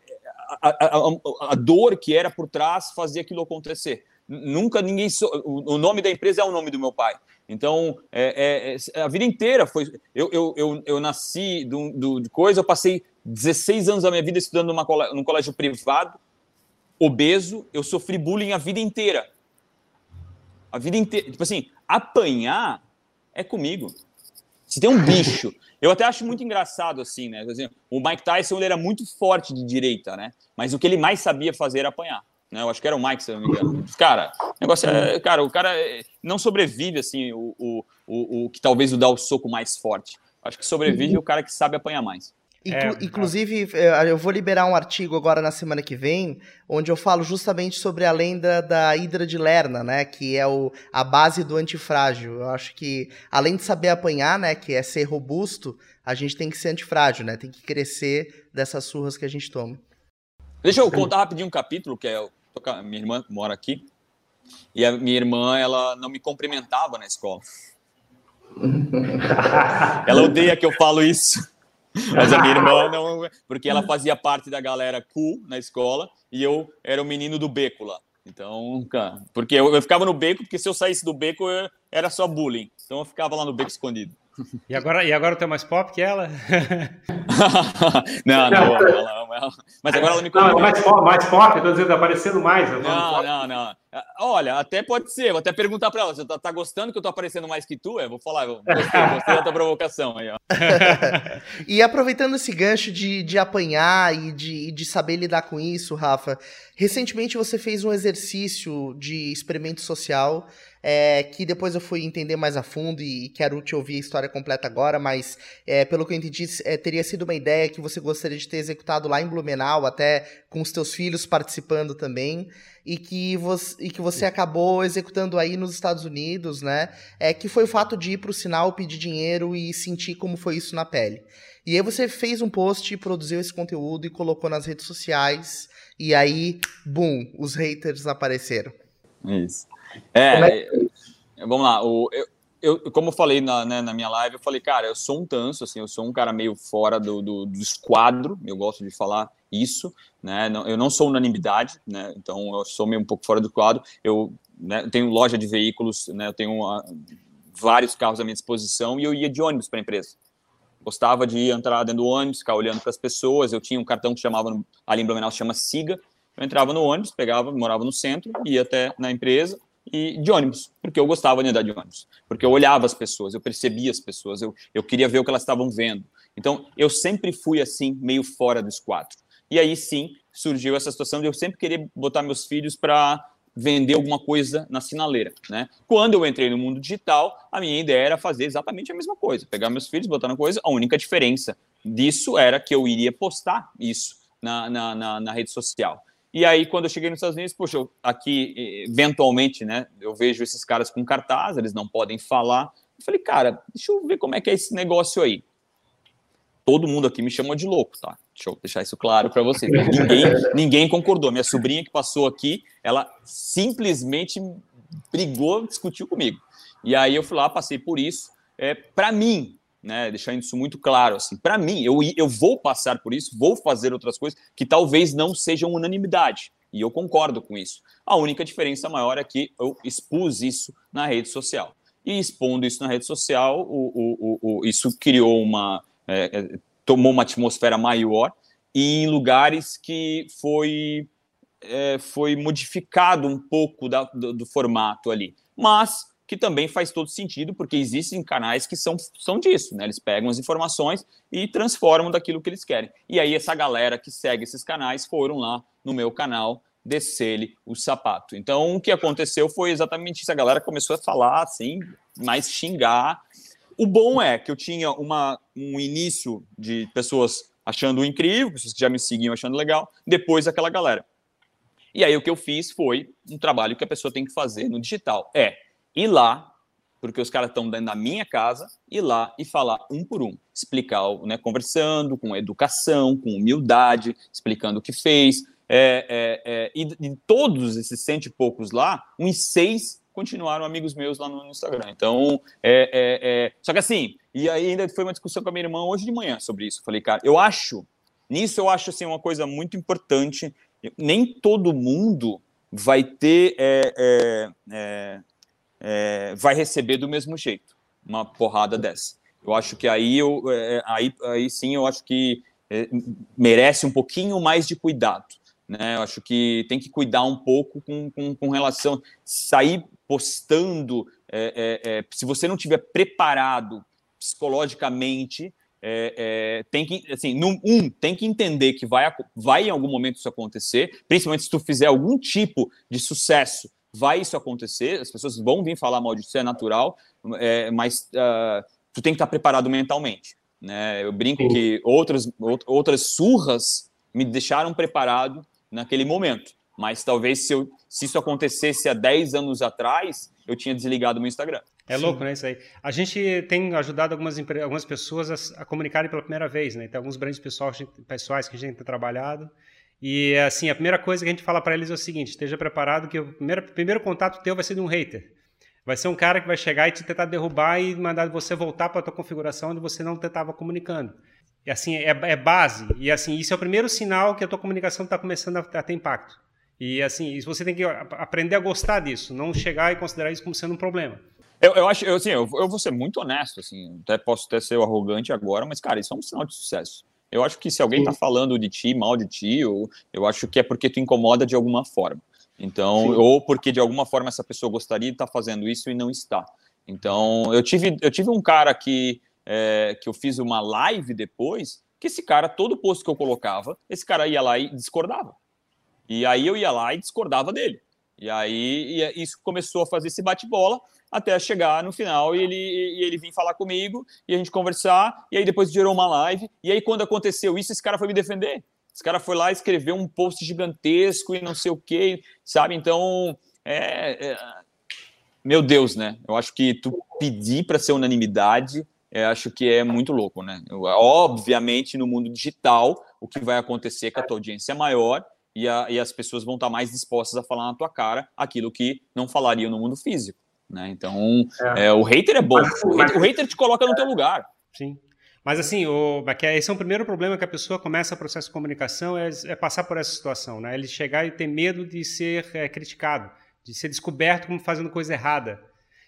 a, a, a, a, dor que era por trás fazia aquilo acontecer. Nunca ninguém. So... O nome da empresa é o nome do meu pai. Então, é, é, é a vida inteira foi. Eu, eu, eu, eu nasci do, do, de coisa, eu passei 16 anos da minha vida estudando numa, num colégio privado obeso, eu sofri bullying a vida inteira. A vida inteira. Tipo assim, apanhar é comigo. Se tem um bicho. <laughs> Eu até acho muito engraçado assim, né? O Mike Tyson ele era muito forte de direita, né? Mas o que ele mais sabia fazer era apanhar. Né? Eu acho que era o Mike, se não me engano. <laughs> Cara, o negócio é, cara, o cara não sobrevive assim, o, o, o, o que talvez o dá o soco mais forte. Acho que sobrevive o cara que sabe apanhar mais. Inclu é, inclusive, é, eu vou liberar um artigo agora na semana que vem, onde eu falo justamente sobre a lenda da Hidra de Lerna, né? Que é o, a base do antifrágil. Eu acho que, além de saber apanhar, né? Que é ser robusto, a gente tem que ser antifrágil, né? Tem que crescer dessas surras que a gente toma. Deixa eu contar rapidinho um capítulo, que é. Minha irmã mora aqui. E a minha irmã, ela não me cumprimentava na escola. <laughs> ela odeia que eu falo isso. Mas a minha irmã <laughs> não, porque ela fazia parte da galera cool na escola e eu era o menino do beco lá. Então, cara, porque eu, eu ficava no beco, porque se eu saísse do beco eu, era só bullying. Então eu ficava lá no beco escondido. E agora, e agora tu é mais pop que ela? <laughs> não, não, ela, ela, mas agora ela me Não, mais pop, mais pop, tô dizendo, tá aparecendo mais. Não, não, não. Olha, até pode ser, vou até perguntar para ela, você tá, tá, gostando que eu tô aparecendo mais que tu? Eu vou falar, eu gostei, gostei da tua <laughs> provocação aí, ó. <laughs> e aproveitando esse gancho de, de apanhar e de, de saber lidar com isso, Rafa, recentemente você fez um exercício de experimento social é, que depois eu fui entender mais a fundo e quero te ouvir a história completa agora, mas é, pelo que eu entendi, é, teria sido uma ideia que você gostaria de ter executado lá em Blumenau, até com os teus filhos participando também, e que você, e que você acabou executando aí nos Estados Unidos, né? É, que foi o fato de ir para o sinal, pedir dinheiro e sentir como foi isso na pele. E aí você fez um post, produziu esse conteúdo e colocou nas redes sociais, e aí, boom, os haters apareceram. Isso. É, é vamos lá. O, eu, eu, como eu falei na, né, na minha live, eu falei, cara, eu sou um tanso, assim, eu sou um cara meio fora do, do, do esquadro, eu gosto de falar isso, né? Não, eu não sou unanimidade, né? Então eu sou meio um pouco fora do quadro. Eu né, tenho loja de veículos, né? Eu tenho uma, vários carros à minha disposição e eu ia de ônibus para a empresa. Gostava de entrar dentro do ônibus, ficar olhando para as pessoas. Eu tinha um cartão que chamava ali em Blumenau chama Siga. Eu entrava no ônibus, pegava, morava no centro, ia até na empresa, e de ônibus, porque eu gostava de andar de ônibus, porque eu olhava as pessoas, eu percebia as pessoas, eu, eu queria ver o que elas estavam vendo. Então, eu sempre fui assim, meio fora dos quatro. E aí sim surgiu essa situação de eu sempre querer botar meus filhos para vender alguma coisa na sinaleira, né? Quando eu entrei no mundo digital, a minha ideia era fazer exatamente a mesma coisa, pegar meus filhos, botar na coisa. A única diferença disso era que eu iria postar isso na, na, na, na rede social. E aí, quando eu cheguei nos Estados Unidos, poxa, aqui, eventualmente, né, eu vejo esses caras com cartaz, eles não podem falar. Eu falei, cara, deixa eu ver como é que é esse negócio aí. Todo mundo aqui me chamou de louco, tá? Deixa eu deixar isso claro para vocês. Ninguém, <laughs> ninguém concordou. Minha sobrinha que passou aqui, ela simplesmente brigou, discutiu comigo. E aí eu fui lá, passei por isso. É, para mim, né, deixando isso muito claro, assim, para mim, eu, eu vou passar por isso, vou fazer outras coisas que talvez não sejam unanimidade, e eu concordo com isso. A única diferença maior é que eu expus isso na rede social. E expondo isso na rede social, o, o, o, isso criou uma. É, é, tomou uma atmosfera maior e em lugares que foi, é, foi modificado um pouco da, do, do formato ali. Mas que também faz todo sentido, porque existem canais que são, são disso, né? Eles pegam as informações e transformam daquilo que eles querem. E aí essa galera que segue esses canais foram lá no meu canal descer-lhe o sapato. Então o que aconteceu foi exatamente isso. A galera começou a falar assim, mais xingar. O bom é que eu tinha uma, um início de pessoas achando incrível, pessoas que já me seguiam achando legal, depois aquela galera. E aí o que eu fiz foi um trabalho que a pessoa tem que fazer no digital. É ir lá, porque os caras estão dentro da minha casa, ir lá e falar um por um, explicar, né, conversando, com educação, com humildade, explicando o que fez. É, é, é, e de todos esses cento e poucos lá, uns seis continuaram amigos meus lá no Instagram. Então, é, é, é, só que assim, e ainda foi uma discussão com a minha irmã hoje de manhã sobre isso. Falei, cara, eu acho, nisso eu acho assim, uma coisa muito importante. Nem todo mundo vai ter é, é, é, vai receber do mesmo jeito uma porrada dessa. Eu acho que aí, eu, é, aí, aí sim eu acho que é, merece um pouquinho mais de cuidado. Né? Eu acho que tem que cuidar um pouco com, com, com relação sair postando. É, é, é, se você não tiver preparado psicologicamente, tem que assim, num, um tem que entender que vai, vai em algum momento isso acontecer, principalmente se tu fizer algum tipo de sucesso vai isso acontecer, as pessoas vão vir falar mal disso, isso é natural, é, mas uh, tu tem que estar preparado mentalmente. Né? Eu brinco Sim. que outras, outras surras me deixaram preparado naquele momento. Mas talvez se, eu, se isso acontecesse há 10 anos atrás, eu tinha desligado meu Instagram. É Sim. louco, né? Isso aí. A gente tem ajudado algumas, algumas pessoas a, a comunicarem pela primeira vez, né? Tem alguns grandes pessoais, pessoais que a gente tem trabalhado. E, assim, a primeira coisa que a gente fala para eles é o seguinte: esteja preparado que o primeiro, primeiro contato teu vai ser de um hater. Vai ser um cara que vai chegar e te tentar derrubar e mandar você voltar para a tua configuração onde você não estava comunicando. E assim, é, é, base. E assim, isso é o primeiro sinal que a tua comunicação está começando a, a, ter impacto. E assim, você tem que aprender a gostar disso, não chegar e considerar isso como sendo um problema. Eu, eu acho, eu, assim, eu, eu vou ser muito honesto, assim, até posso até ser arrogante agora, mas, cara, isso é um sinal de sucesso. Eu acho que se alguém está falando de ti, mal de ti, eu, eu acho que é porque tu incomoda de alguma forma. Então, Sim. ou porque de alguma forma essa pessoa gostaria de estar tá fazendo isso e não está. Então, eu tive, eu tive um cara que, é, que eu fiz uma live depois, que esse cara, todo posto que eu colocava, esse cara ia lá e discordava. E aí eu ia lá e discordava dele. E aí e isso começou a fazer esse bate-bola até chegar no final e ele, e ele vir falar comigo e a gente conversar. E aí depois gerou uma live. E aí quando aconteceu isso, esse cara foi me defender. Esse cara foi lá escrever um post gigantesco e não sei o que, sabe? Então, é, é, meu Deus, né? Eu acho que tu pedir para ser unanimidade, é, acho que é muito louco, né? Obviamente, no mundo digital, o que vai acontecer é que a tua audiência é maior e, a, e as pessoas vão estar mais dispostas a falar na tua cara aquilo que não falariam no mundo físico, né? Então, é. é o hater é bom. O hater, o hater te coloca no teu lugar. Sim. Mas assim, o, é esse é o primeiro problema que a pessoa começa o processo de comunicação, é, é passar por essa situação, né? Ele chegar e ter medo de ser é, criticado, de ser descoberto como fazendo coisa errada.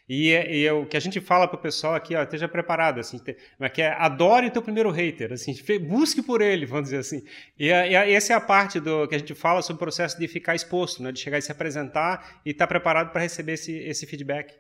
E, e o que a gente fala para o pessoal aqui, ó, esteja preparado, assim, te, que é, adore o teu primeiro hater, assim, busque por ele, vamos dizer assim. E, e essa é a parte do que a gente fala sobre o processo de ficar exposto, né, de chegar e se apresentar e estar tá preparado para receber esse, esse feedback.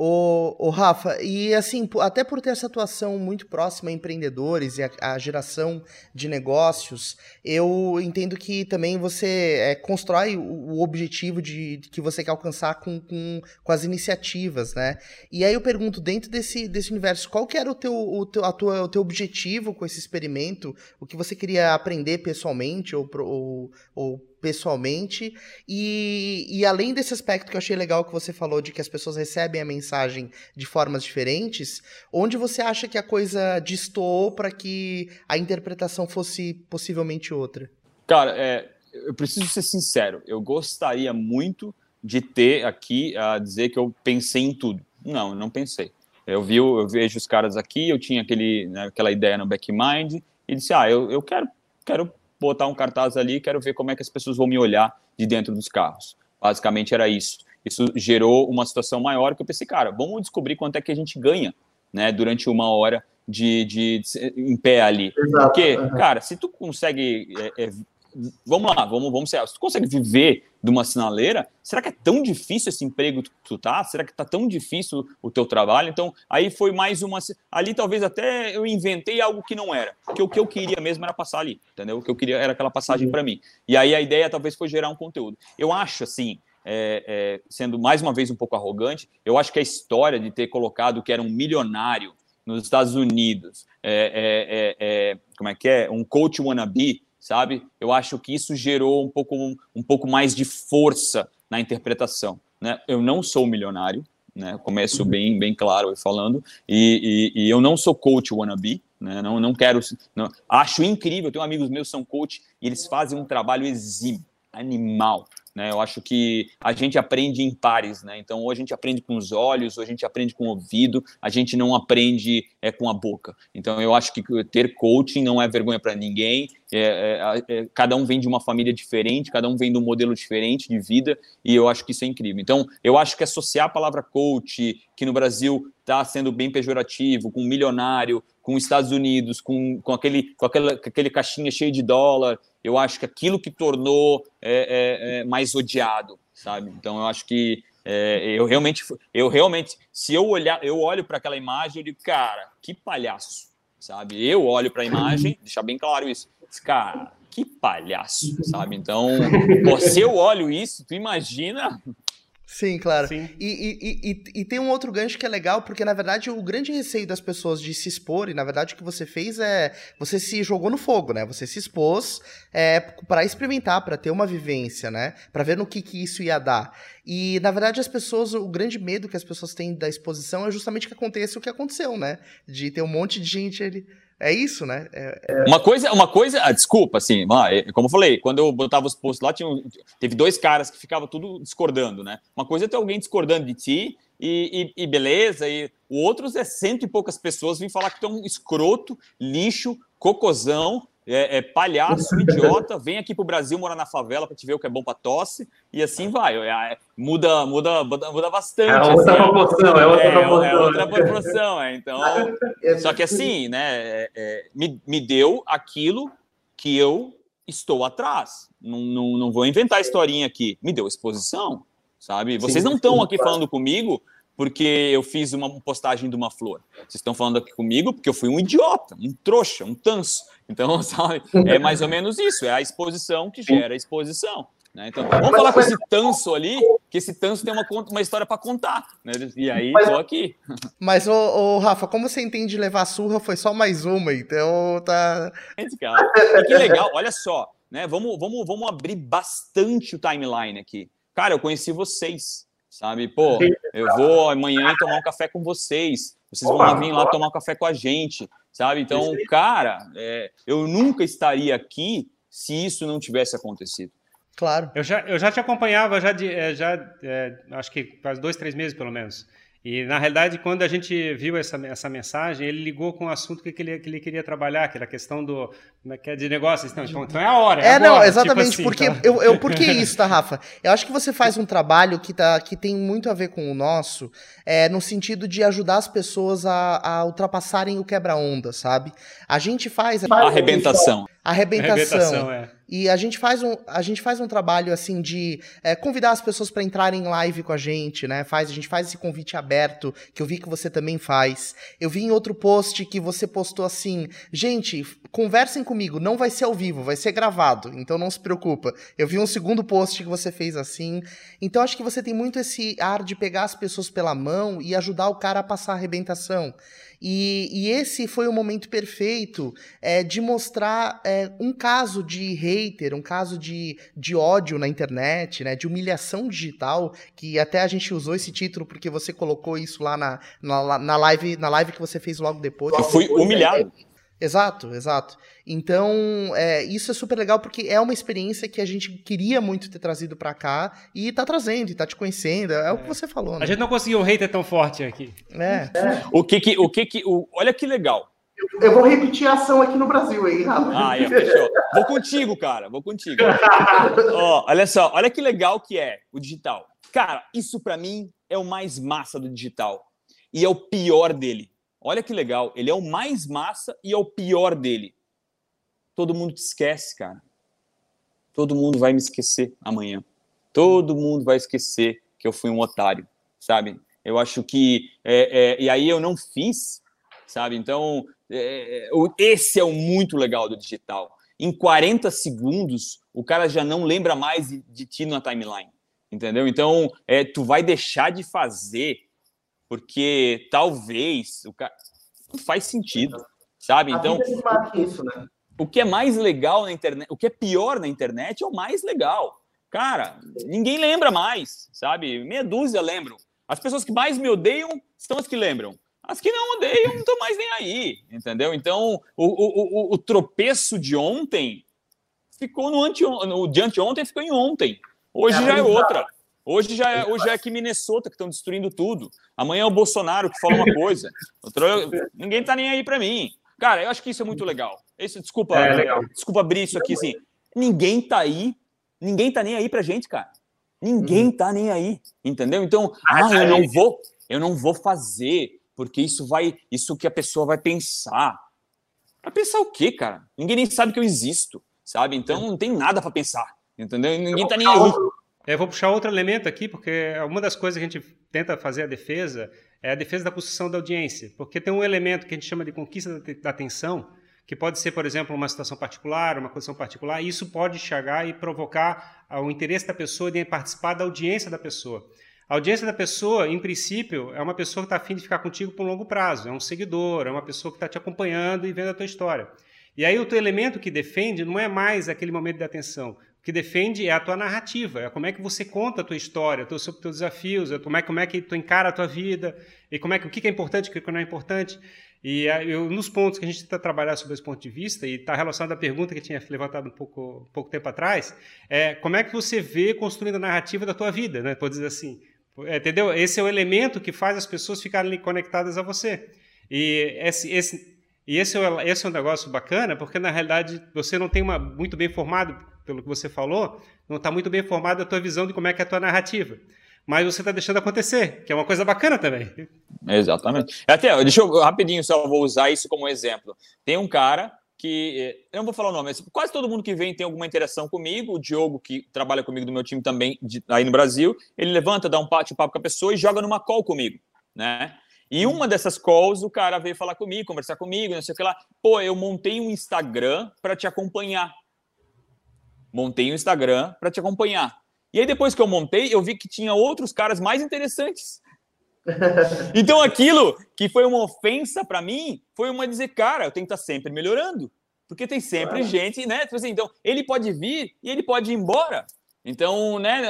O, o Rafa, e assim, até por ter essa atuação muito próxima a empreendedores e a, a geração de negócios, eu entendo que também você é, constrói o, o objetivo de, que você quer alcançar com, com, com, as iniciativas, né? E aí eu pergunto, dentro desse, desse universo, qual que era o teu, o, teu, a tua, o teu objetivo com esse experimento? O que você queria aprender pessoalmente ou, ou, ou pessoalmente. E, e além desse aspecto que eu achei legal que você falou de que as pessoas recebem a mensagem de formas diferentes, onde você acha que a coisa destoou para que a interpretação fosse possivelmente outra? Cara, é, eu preciso ser sincero. Eu gostaria muito de ter aqui a dizer que eu pensei em tudo. Não, não pensei. Eu, vi, eu vejo os caras aqui, eu tinha aquele, né, aquela ideia no backmind e disse, ah, eu, eu quero, quero botar um cartaz ali, quero ver como é que as pessoas vão me olhar de dentro dos carros. Basicamente era isso. Isso gerou uma situação maior que eu pensei, cara, vamos descobrir quanto é que a gente ganha, né, durante uma hora de, de, de em pé ali. Exato. Porque, cara, se tu consegue é, é, vamos lá, vamos, vamos ser. Se tu consegue viver de uma sinaleira, será que é tão difícil esse emprego que tu tá? Será que tá tão difícil o teu trabalho? Então, aí foi mais uma. Ali talvez até eu inventei algo que não era. Porque o que eu queria mesmo era passar ali, entendeu? O que eu queria era aquela passagem para mim. E aí a ideia talvez foi gerar um conteúdo. Eu acho assim. É, é, sendo mais uma vez um pouco arrogante, eu acho que a história de ter colocado que era um milionário nos Estados Unidos, é, é, é, é como é que é? Um coach wannabe, sabe? Eu acho que isso gerou um pouco, um, um pouco mais de força na interpretação. Né? Eu não sou milionário, né? Começo uhum. bem, bem claro falando, e, e, e, eu não sou coach wannabe, né? Não, não quero. Não. Acho incrível. Tenho amigos meus que são coach e eles fazem um trabalho exímio, animal. Né? Eu acho que a gente aprende em pares, né? Então, ou a gente aprende com os olhos, ou a gente aprende com o ouvido, a gente não aprende é, com a boca. Então, eu acho que ter coaching não é vergonha para ninguém. É, é, é, cada um vem de uma família diferente, cada um vem de um modelo diferente de vida, e eu acho que isso é incrível. Então, eu acho que associar a palavra coach, que no Brasil está sendo bem pejorativo, com milionário, com os Estados Unidos, com, com, aquele, com, aquela, com aquele caixinha cheio de dólar, eu acho que aquilo que tornou é, é, é mais odiado, sabe? Então eu acho que é, eu realmente, eu realmente, se eu olhar, eu olho para aquela imagem, eu digo, cara, que palhaço, sabe? Eu olho para a imagem, deixar bem claro isso, cara, que palhaço, sabe? Então, pô, se eu olho isso, tu imagina Sim, claro. Sim. E, e, e, e, tem um outro gancho que é legal, porque na verdade o grande receio das pessoas de se expor, e na verdade o que você fez é. Você se jogou no fogo, né? Você se expôs é, para experimentar, para ter uma vivência, né? Para ver no que, que isso ia dar. E na verdade as pessoas, o grande medo que as pessoas têm da exposição é justamente que aconteça o que aconteceu, né? De ter um monte de gente ali. É isso, né? É, é... Uma coisa, uma coisa, ah, desculpa, assim, é, como eu falei, quando eu botava os posts lá, tinha, teve dois caras que ficavam tudo discordando, né? Uma coisa é ter alguém discordando de ti e, e, e beleza, e o outro é cento e poucas pessoas vêm falar que tu é um escroto, lixo, cocôzão, é, é, palhaço, <laughs> idiota, vem aqui pro Brasil morar na favela para te ver o que é bom para tosse, e assim vai. É, muda, muda, muda, muda bastante. É outra assim, proporção, é outra é, proporção. É outra proporção, é. Então, <laughs> só que assim, né, é, me, me deu aquilo que eu estou atrás. Não, não, não vou inventar historinha aqui. Me deu exposição, sabe? Vocês não estão aqui falando comigo porque eu fiz uma postagem de uma flor. Vocês estão falando aqui comigo porque eu fui um idiota, um trouxa, um tanso. Então, <laughs> sabe, é mais ou menos isso, é a exposição que gera a exposição. Né? Então, vamos falar com esse tanso ali, que esse tanso tem uma, uma história para contar. Né? E aí, tô aqui. <laughs> Mas, ô, ô, Rafa, como você entende levar surra, foi só mais uma, então tá. E que legal, olha só, né? Vamos, vamos, vamos abrir bastante o timeline aqui. Cara, eu conheci vocês sabe? Pô, eu vou amanhã tomar um café com vocês, vocês vão vir lá tomar um café com a gente, sabe? Então, cara, é, eu nunca estaria aqui se isso não tivesse acontecido. Claro. Eu já, eu já te acompanhava, já, de, é, já é, acho que faz dois, três meses pelo menos. E, na realidade, quando a gente viu essa, essa mensagem, ele ligou com o assunto que ele, que ele queria trabalhar, que era a questão do, é, é de negócios. Então, então, então é a hora. É, é agora, não, exatamente. Tipo assim, porque então... eu, eu, por que isso, tá, Rafa? Eu acho que você faz um trabalho que, tá, que tem muito a ver com o nosso, é, no sentido de ajudar as pessoas a, a ultrapassarem o quebra-onda, sabe? A gente faz. A arrebentação. Arrebentação. arrebentação é. E a gente faz um, a gente faz um trabalho assim de é, convidar as pessoas para entrarem em live com a gente, né? Faz, a gente faz esse convite aberto, que eu vi que você também faz. Eu vi em outro post que você postou assim: gente, conversem comigo, não vai ser ao vivo, vai ser gravado, então não se preocupa. Eu vi um segundo post que você fez assim. Então acho que você tem muito esse ar de pegar as pessoas pela mão e ajudar o cara a passar a arrebentação. E, e esse foi o momento perfeito é, de mostrar é, um caso de hater, um caso de, de ódio na internet, né, de humilhação digital, que até a gente usou esse título porque você colocou isso lá na, na, na live, na live que você fez logo depois. Eu fui humilhado. Exato, exato. Então, é, isso é super legal porque é uma experiência que a gente queria muito ter trazido para cá e tá trazendo, e tá te conhecendo. É, é, o que você falou, né? A gente não conseguiu um hater tão forte aqui. É. é. O que que, o que que, o, olha que legal. Eu, eu vou repetir a ação aqui no Brasil aí, Rafa. Ah, é, fechou. Vou contigo, cara, vou contigo. <laughs> Ó, olha só, olha que legal que é o digital. Cara, isso para mim é o mais massa do digital e é o pior dele. Olha que legal, ele é o mais massa e é o pior dele. Todo mundo te esquece, cara. Todo mundo vai me esquecer amanhã. Todo mundo vai esquecer que eu fui um otário, sabe? Eu acho que. É, é, e aí eu não fiz, sabe? Então, é, esse é o muito legal do digital. Em 40 segundos, o cara já não lembra mais de, de ti na timeline, entendeu? Então, é, tu vai deixar de fazer porque talvez o cara não faz sentido, sabe? Então, isso, né? o que é mais legal na internet, o que é pior na internet é o mais legal. Cara, ninguém lembra mais, sabe? Meia dúzia lembram. As pessoas que mais me odeiam são as que lembram. As que não odeiam não estão mais nem aí, entendeu? Então, o, o, o, o tropeço de ontem ficou no, ante, no de anteontem ficou em ontem. Hoje é, já é outra. Hoje já é, hoje é aqui Minnesota que estão destruindo tudo. Amanhã é o Bolsonaro que fala uma coisa. Outro, ninguém tá nem aí para mim. Cara, eu acho que isso é muito legal. Isso, desculpa, é, legal. desculpa abrir isso aqui assim. Ninguém tá aí, ninguém tá nem aí pra gente, cara. Ninguém uhum. tá nem aí, entendeu? Então, ah, ah eu não vou, eu não vou fazer, porque isso vai, isso que a pessoa vai pensar. Vai pensar o quê, cara? Ninguém nem sabe que eu existo, sabe? Então não tem nada para pensar, entendeu? Ninguém tá nem aí. Eu vou puxar outro elemento aqui, porque uma das coisas que a gente tenta fazer a defesa é a defesa da construção da audiência, porque tem um elemento que a gente chama de conquista da atenção, que pode ser, por exemplo, uma situação particular, uma condição particular, e isso pode chegar e provocar o interesse da pessoa de participar da audiência da pessoa. A audiência da pessoa, em princípio, é uma pessoa que está afim de ficar contigo por um longo prazo, é um seguidor, é uma pessoa que está te acompanhando e vendo a tua história. E aí o teu elemento que defende não é mais aquele momento de atenção. Que defende é a tua narrativa, é como é que você conta a tua história, sobre os teus desafios, é como é, como é que tu encara a tua vida, e como é que, o que é importante, o que não é importante. E eu, nos pontos que a gente tenta trabalhar sobre esse ponto de vista, e está relacionado à pergunta que tinha levantado um pouco, pouco tempo atrás, é como é que você vê construindo a narrativa da tua vida, né? Pode dizer assim. É, entendeu? Esse é o elemento que faz as pessoas ficarem conectadas a você. E esse, esse, e esse, é, esse é um negócio bacana, porque na realidade você não tem uma muito bem formado, pelo que você falou, não está muito bem formada a tua visão de como é que é a tua narrativa mas você está deixando acontecer, que é uma coisa bacana também. Exatamente. Até, deixa eu rapidinho só vou usar isso como exemplo. Tem um cara que, eu não vou falar o nome, mas quase todo mundo que vem tem alguma interação comigo, o Diogo, que trabalha comigo do meu time também, de, aí no Brasil, ele levanta, dá um bate-papo com a pessoa e joga numa call comigo, né? E uma dessas calls, o cara veio falar comigo, conversar comigo, não sei o que lá. Pô, eu montei um Instagram para te acompanhar. Montei um Instagram para te acompanhar. E aí, depois que eu montei, eu vi que tinha outros caras mais interessantes. <laughs> Então, aquilo que foi uma ofensa para mim foi uma dizer, cara, eu tenho que estar tá sempre melhorando. Porque tem sempre gente, né? Tipo assim, então, ele pode vir e ele pode ir embora. Então, né,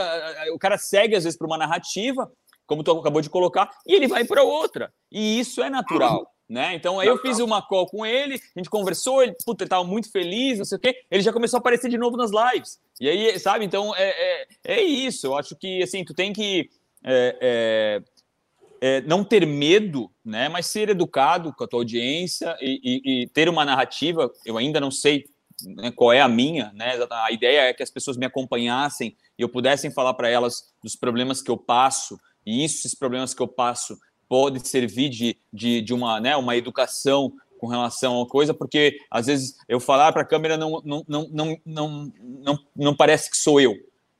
o cara segue às vezes para uma narrativa, como tu acabou de colocar, e ele vai para outra. E isso é natural. Né? Então aí eu fiz uma call com ele, a gente conversou, ele, puta, ele tava muito feliz, não sei o quê, ele já começou a aparecer de novo nas lives. E aí, sabe, então é, é, é isso, eu acho que assim, tu tem que é, é, é não ter medo, né? Mas ser educado com a tua audiência e, e, e ter uma narrativa, eu ainda não sei né, qual é a minha, né? A ideia é que as pessoas me acompanhassem e eu pudessem falar para elas dos problemas que eu passo, e isso, esses problemas que eu passo pode servir de, de, de uma, né, uma educação com relação a coisa, porque às vezes eu falar para a câmera não, não, não, não, não, não, não parece que sou eu,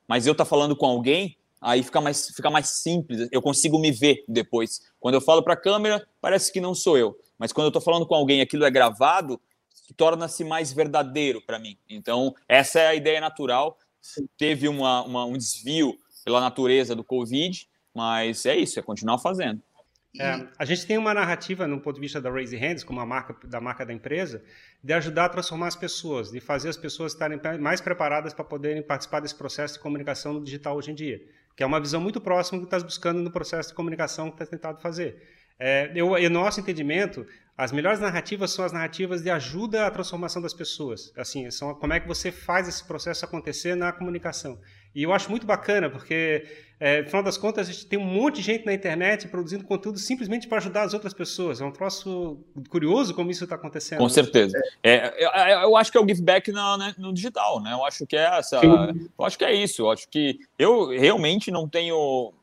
mas eu tá falando com alguém, aí fica mais, fica mais simples, eu consigo me ver depois. Quando eu falo para a câmera, parece que não sou eu, mas quando eu estou falando com alguém aquilo é gravado, torna-se mais verdadeiro para mim. Então, essa é a ideia natural. Teve uma, uma, um desvio pela natureza do Covid, mas é isso, é continuar fazendo. É, a gente tem uma narrativa, no ponto de vista da Raise Hands, como a marca da marca da empresa, de ajudar a transformar as pessoas, de fazer as pessoas estarem mais preparadas para poderem participar desse processo de comunicação no digital hoje em dia, que é uma visão muito próxima do que estás buscando no processo de comunicação que está tentado fazer. É, eu, em nosso entendimento, as melhores narrativas são as narrativas de ajuda à transformação das pessoas. Assim, são como é que você faz esse processo acontecer na comunicação. E eu acho muito bacana, porque, é, no final das contas, a gente tem um monte de gente na internet produzindo conteúdo simplesmente para ajudar as outras pessoas. É um troço curioso como isso está acontecendo. Com certeza. É, eu, eu, acho que é o give back no, né, no digital, né? Eu acho que é essa. Eu acho que é isso. Eu acho que eu realmente não tenho,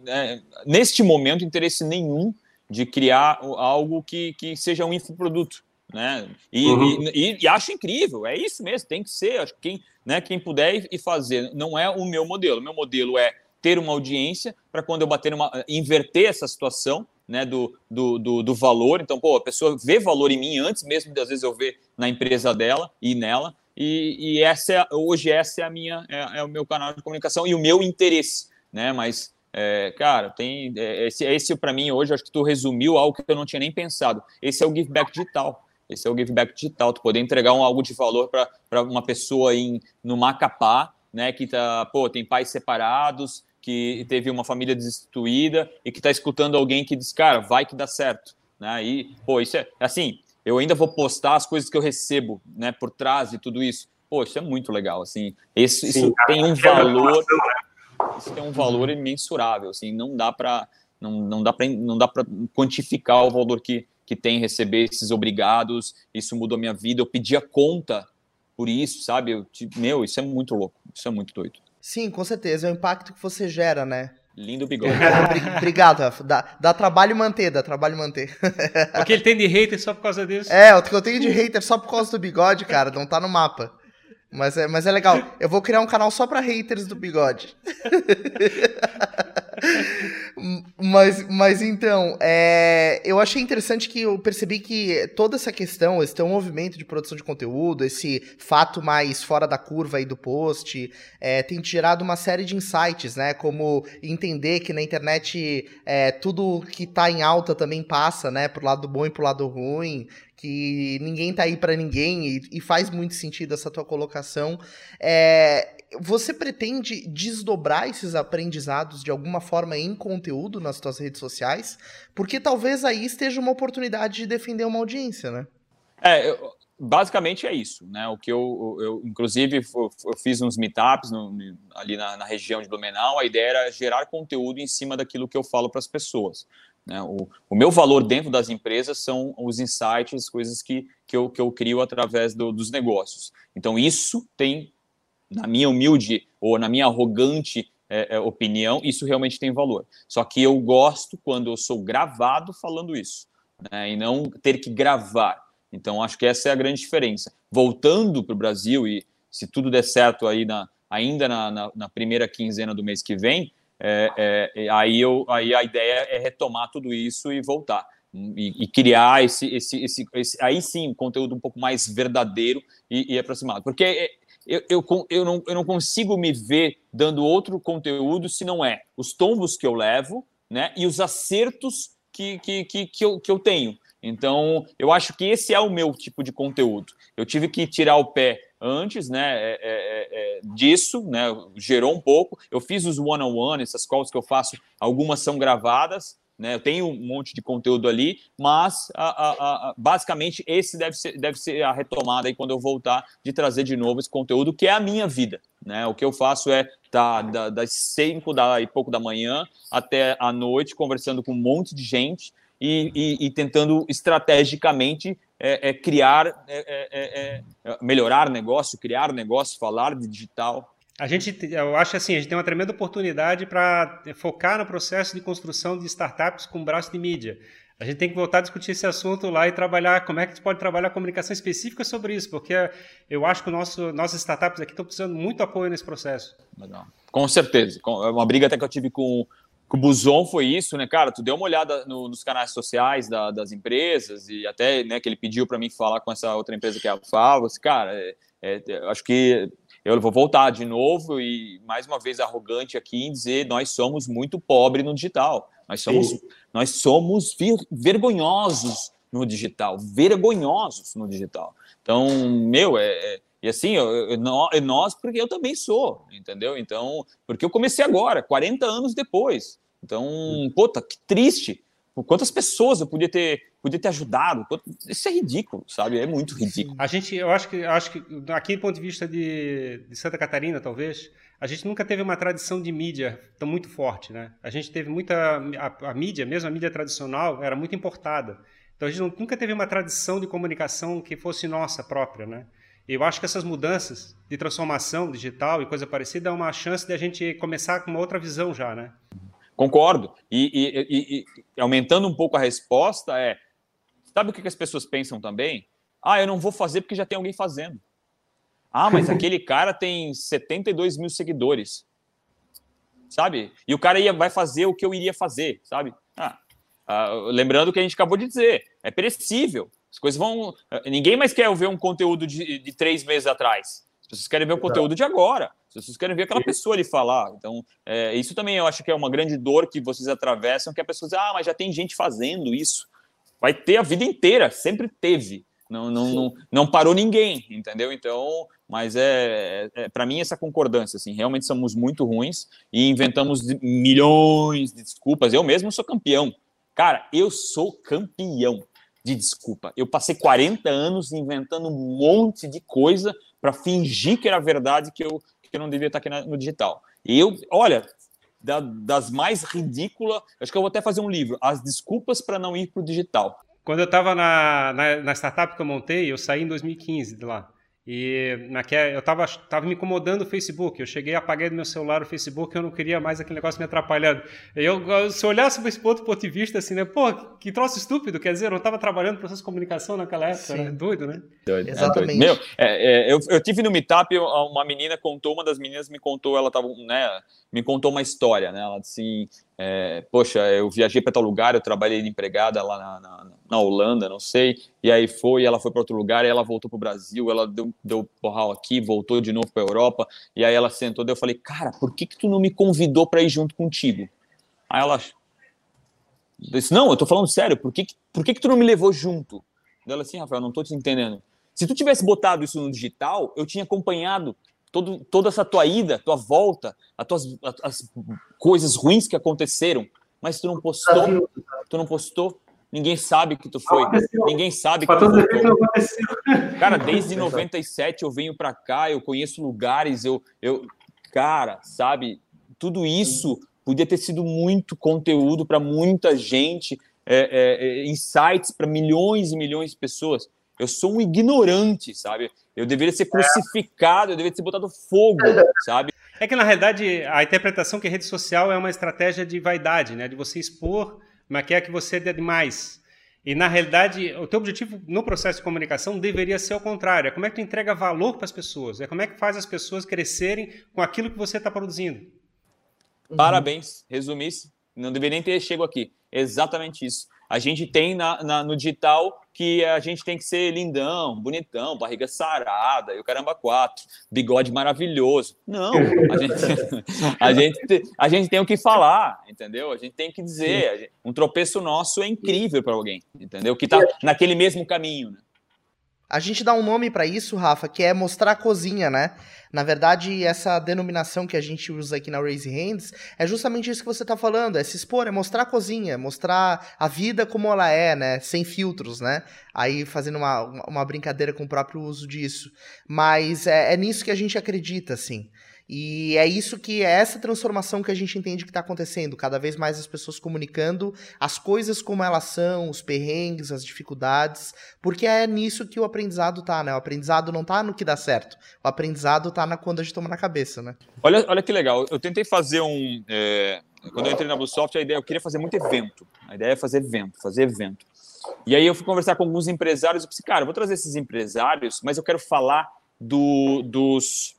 né, neste momento, interesse nenhum de criar algo que, que seja um infoproduto. Né? E, uhum. e, e, acho incrível, é isso mesmo, tem que ser. Acho que quem, né, quem puder e fazer, não é o meu modelo. O meu modelo é ter uma audiência para quando eu bater uma. inverter essa situação né, do, do, do, do, valor. Então, pô, a pessoa vê valor em mim antes mesmo de às vezes eu ver na empresa dela e nela. E, e essa é, hoje essa é a minha é, é, o meu canal de comunicação e o meu interesse, né? Mas é, cara, tem é, esse, esse para mim hoje, acho que tu resumiu algo que eu não tinha nem pensado. Esse é o give back digital. Esse é o give back digital. Tu poder entregar um, algo de valor para uma pessoa em no Macapá, né, que tá, pô, tem pais separados, que teve uma família destituída e que está escutando alguém que diz, cara, vai que dá certo, né? E, pô, isso é assim, eu ainda vou postar as coisas que eu recebo, né, por trás de tudo isso. Pô, isso é muito legal, assim. Esse, Sim, isso cara, tem um é valor. Né? isso tem um valor imensurável, assim, não dá para não, não dá para não dá para quantificar o valor que, que tem receber esses obrigados. Isso mudou a minha vida. Eu pedi a conta por isso, sabe? Eu, meu, isso é muito louco. Isso é muito doido. Sim, com certeza. É o impacto que você gera, né? Lindo bigode. Obrigado, Rafa. Dá, dá trabalho manter, dá trabalho manter. <laughs> O que ele tem de hater só por causa disso? É, o que eu tenho de hater só por causa do bigode, cara, não tá no mapa. Mas é, mas é legal. Eu vou criar um canal só para haters do bigode. <laughs> Mas, mas então, é, eu achei interessante que eu percebi que toda essa questão, esse teu movimento de produção de conteúdo, esse fato mais fora da curva aí do post, é, tem gerado uma série de insights, né? Como entender que na internet é, tudo que tá em alta também passa, né? Pro lado bom e pro lado ruim que ninguém tá aí para ninguém e, e, faz muito sentido essa tua colocação. É, você pretende desdobrar esses aprendizados de alguma forma em conteúdo nas suas redes sociais? Porque talvez aí esteja uma oportunidade de defender uma audiência, né? É, eu, basicamente é isso, né? O que eu, eu inclusive, eu, eu fiz uns meetups no, ali na, na, região de Blumenau. A ideia era gerar conteúdo em cima daquilo que eu falo para as pessoas. Né? O, o, meu valor dentro das empresas são os insights, coisas que, que, eu, que eu crio através do, dos negócios. Então, isso tem na minha humilde ou na minha arrogante é, é, opinião, isso realmente tem valor. Só que eu gosto quando eu sou gravado falando isso, né, e não ter que gravar. Então, acho que essa é a grande diferença. Voltando para o Brasil, e se tudo der certo aí na, ainda na, na, na primeira quinzena do mês que vem, é, é, aí, eu, aí a ideia é retomar tudo isso e voltar. E, e, criar esse, esse, esse, esse, aí sim um conteúdo um pouco mais verdadeiro e, e aproximado. Porque é, eu, eu, eu, não, eu não consigo me ver dando outro conteúdo se não é os tombos que eu levo né, e os acertos que, que, que, que, eu, que eu tenho. Então, eu acho que esse é o meu tipo de conteúdo. Eu tive que tirar o pé antes né, é, é, é, é disso, né, gerou um pouco. Eu fiz os one-on-one, -on -one, essas calls que eu faço, algumas são gravadas, né? Eu tenho um monte de conteúdo ali, mas a, a, a, basicamente esse deve ser, deve ser a retomada aí quando eu voltar de trazer de novo esse conteúdo que é a minha vida. Né? O que eu faço é tá, da, das 5 da, e pouco da manhã até a noite conversando com um monte de gente e, e, e tentando estrategicamente é, é, criar, é, é, é, melhorar negócio, criar negócio, falar de digital. A gente, eu acho assim, a gente tem uma tremenda oportunidade para focar no processo de construção de startups com braço de mídia. A gente tem que voltar a discutir esse assunto lá e trabalhar como é que a gente pode trabalhar comunicação específica sobre isso, porque eu acho que o nosso, nossas startups aqui estão precisando muito apoio nesse processo. Legal. Com certeza. É uma briga até que eu tive com o Buzon foi isso, né, cara? Tu deu uma olhada no, nos canais sociais da, das empresas e até né, que ele pediu para mim falar com essa outra empresa que é a. Assim, cara, é, é, acho que eu vou voltar de novo e mais uma vez arrogante aqui em dizer nós somos muito pobres no digital. Nós somos, nós somos vergonhosos no digital, vergonhosos no digital. Então, meu, é, é e assim, eu, eu, nós, porque eu também sou, entendeu? Então, porque eu comecei agora, 40 anos depois. Então, puta, que triste quantas pessoas eu podia ter, podia ter ajudado. Isso é ridículo, sabe? É muito ridículo. A gente, eu acho que, acho que aqui do ponto de vista de, de Santa Catarina, talvez, a gente nunca teve uma tradição de mídia tão muito forte, né? A gente teve muita a, a mídia, mesmo a mídia tradicional, era muito importada. Então a gente nunca teve uma tradição de comunicação que fosse nossa própria, né? Eu acho que essas mudanças de transformação digital e coisa parecida é uma chance de a gente começar com uma outra visão já, né? Concordo. E, e, e, aumentando um pouco a resposta é, sabe o que as pessoas pensam também? Ah, eu não vou fazer porque já tem alguém fazendo. Ah, mas <laughs> aquele cara tem 72 mil seguidores, sabe? E o cara ia, vai fazer o que eu iria fazer, sabe? Ah, ah, lembrando o que a gente acabou de dizer, é perecível. As coisas vão. Ninguém mais quer ver um conteúdo de, de três meses atrás. As pessoas querem ver o conteúdo de agora. As pessoas querem ver aquela pessoa ali falar. Então, é, isso também eu acho que é uma grande dor que vocês atravessam, que a pessoa diz, ah, mas já tem gente fazendo isso. Vai ter a vida inteira, sempre teve. Não, não, não, não parou ninguém, entendeu? Então, mas é, é, é para mim essa concordância, assim, realmente somos muito ruins e inventamos milhões de desculpas. Eu mesmo sou campeão. Cara, eu sou campeão de desculpa. Eu passei 40 anos inventando um monte de coisa para fingir que era verdade que eu, que eu não devia estar aqui no digital. E eu, olha, da, das mais ridículas, acho que eu vou até fazer um livro, As Desculpas para Não Ir para o Digital. Quando eu estava na, na, na startup que eu montei, eu saí em 2015 de lá. E naquela, eu estava tava me incomodando o Facebook. Eu cheguei, apaguei do meu celular o Facebook, eu não queria mais aquele negócio me atrapalhando. Eu, se eu olhasse por esse outro ponto de vista, assim, né? Pô, que troço estúpido, quer dizer, eu estava trabalhando processo de comunicação naquela época, né? Doido, né? Doido. Exatamente. É doido. Meu, é, é, eu, eu tive no Meetup, uma menina contou, uma das meninas me contou, ela tava, né? Me contou uma história, né? Ela disse assim, é, poxa, eu viajei para tal lugar, eu trabalhei de empregada lá na, na, na, Holanda, não sei, e aí foi, ela foi para outro lugar, ela voltou para o Brasil, ela deu, deu porral aqui, voltou de novo para a Europa, e aí ela sentou, daí eu falei, cara, por que que tu não me convidou para ir junto contigo? Aí ela disse, não, eu tô falando sério, por que, por que que tu não me levou junto? Ela assim, Rafael, não tô te entendendo. Se tu tivesse botado isso no digital, eu tinha acompanhado todo, toda essa tua ida, tua volta, as tuas as coisas ruins que aconteceram, mas tu não postou, tu não postou, ninguém sabe que tu foi, ninguém sabe que tu foi. <laughs> Cara, <laughs> desde 97 eu venho para cá, eu conheço lugares, eu, eu, cara, sabe, tudo isso podia ter sido muito conteúdo para muita gente, é, é, é insights para milhões e milhões de pessoas. Eu sou um ignorante, sabe? Eu deveria ser crucificado, eu deveria ser botado fogo, <laughs> sabe? É que, na realidade, a interpretação que a rede social é uma estratégia de vaidade, né? De você expor, mas quer que você dê mais. E, na realidade, o teu objetivo no processo de comunicação deveria ser o contrário. É como é que tu entrega valor para as pessoas. É como é que faz as pessoas crescerem com aquilo que você está produzindo. Parabéns. Resumisse. Não deveria nem ter chego aqui. Exatamente isso. A gente tem na, na, no digital que a gente tem que ser lindão, bonitão, barriga sarada, e o caramba quatro, bigode maravilhoso. Não, a gente, <laughs> <laughs> a gente, a gente tem o que falar, entendeu? A gente tem que dizer. Um tropeço nosso é incrível para alguém, entendeu? Que está naquele mesmo caminho. Né? A gente dá um nome para isso, Rafa, que é mostrar a cozinha, né? Na verdade, essa denominação que a gente usa aqui na Raise Hands é justamente isso que você está falando, é se expor, é mostrar a cozinha, mostrar a vida como ela é, né? Sem filtros, né? Aí fazendo uma, uma brincadeira com o próprio uso disso. Mas é, é nisso que a gente acredita, assim. E é isso que é essa transformação que a gente entende que está acontecendo, cada vez mais as pessoas comunicando as coisas como elas são, os perrengues, as dificuldades, porque é nisso que o aprendizado tá, né? O aprendizado não tá no que dá certo, o aprendizado tá na quando a gente toma na cabeça, né? Olha, olha que legal, eu tentei fazer um. É... Quando eu entrei na Bluesoft, a ideia eu queria fazer muito evento. A ideia é fazer evento, fazer evento. E aí eu fui conversar com alguns empresários e disse, cara, eu vou trazer esses empresários, mas eu quero falar do, dos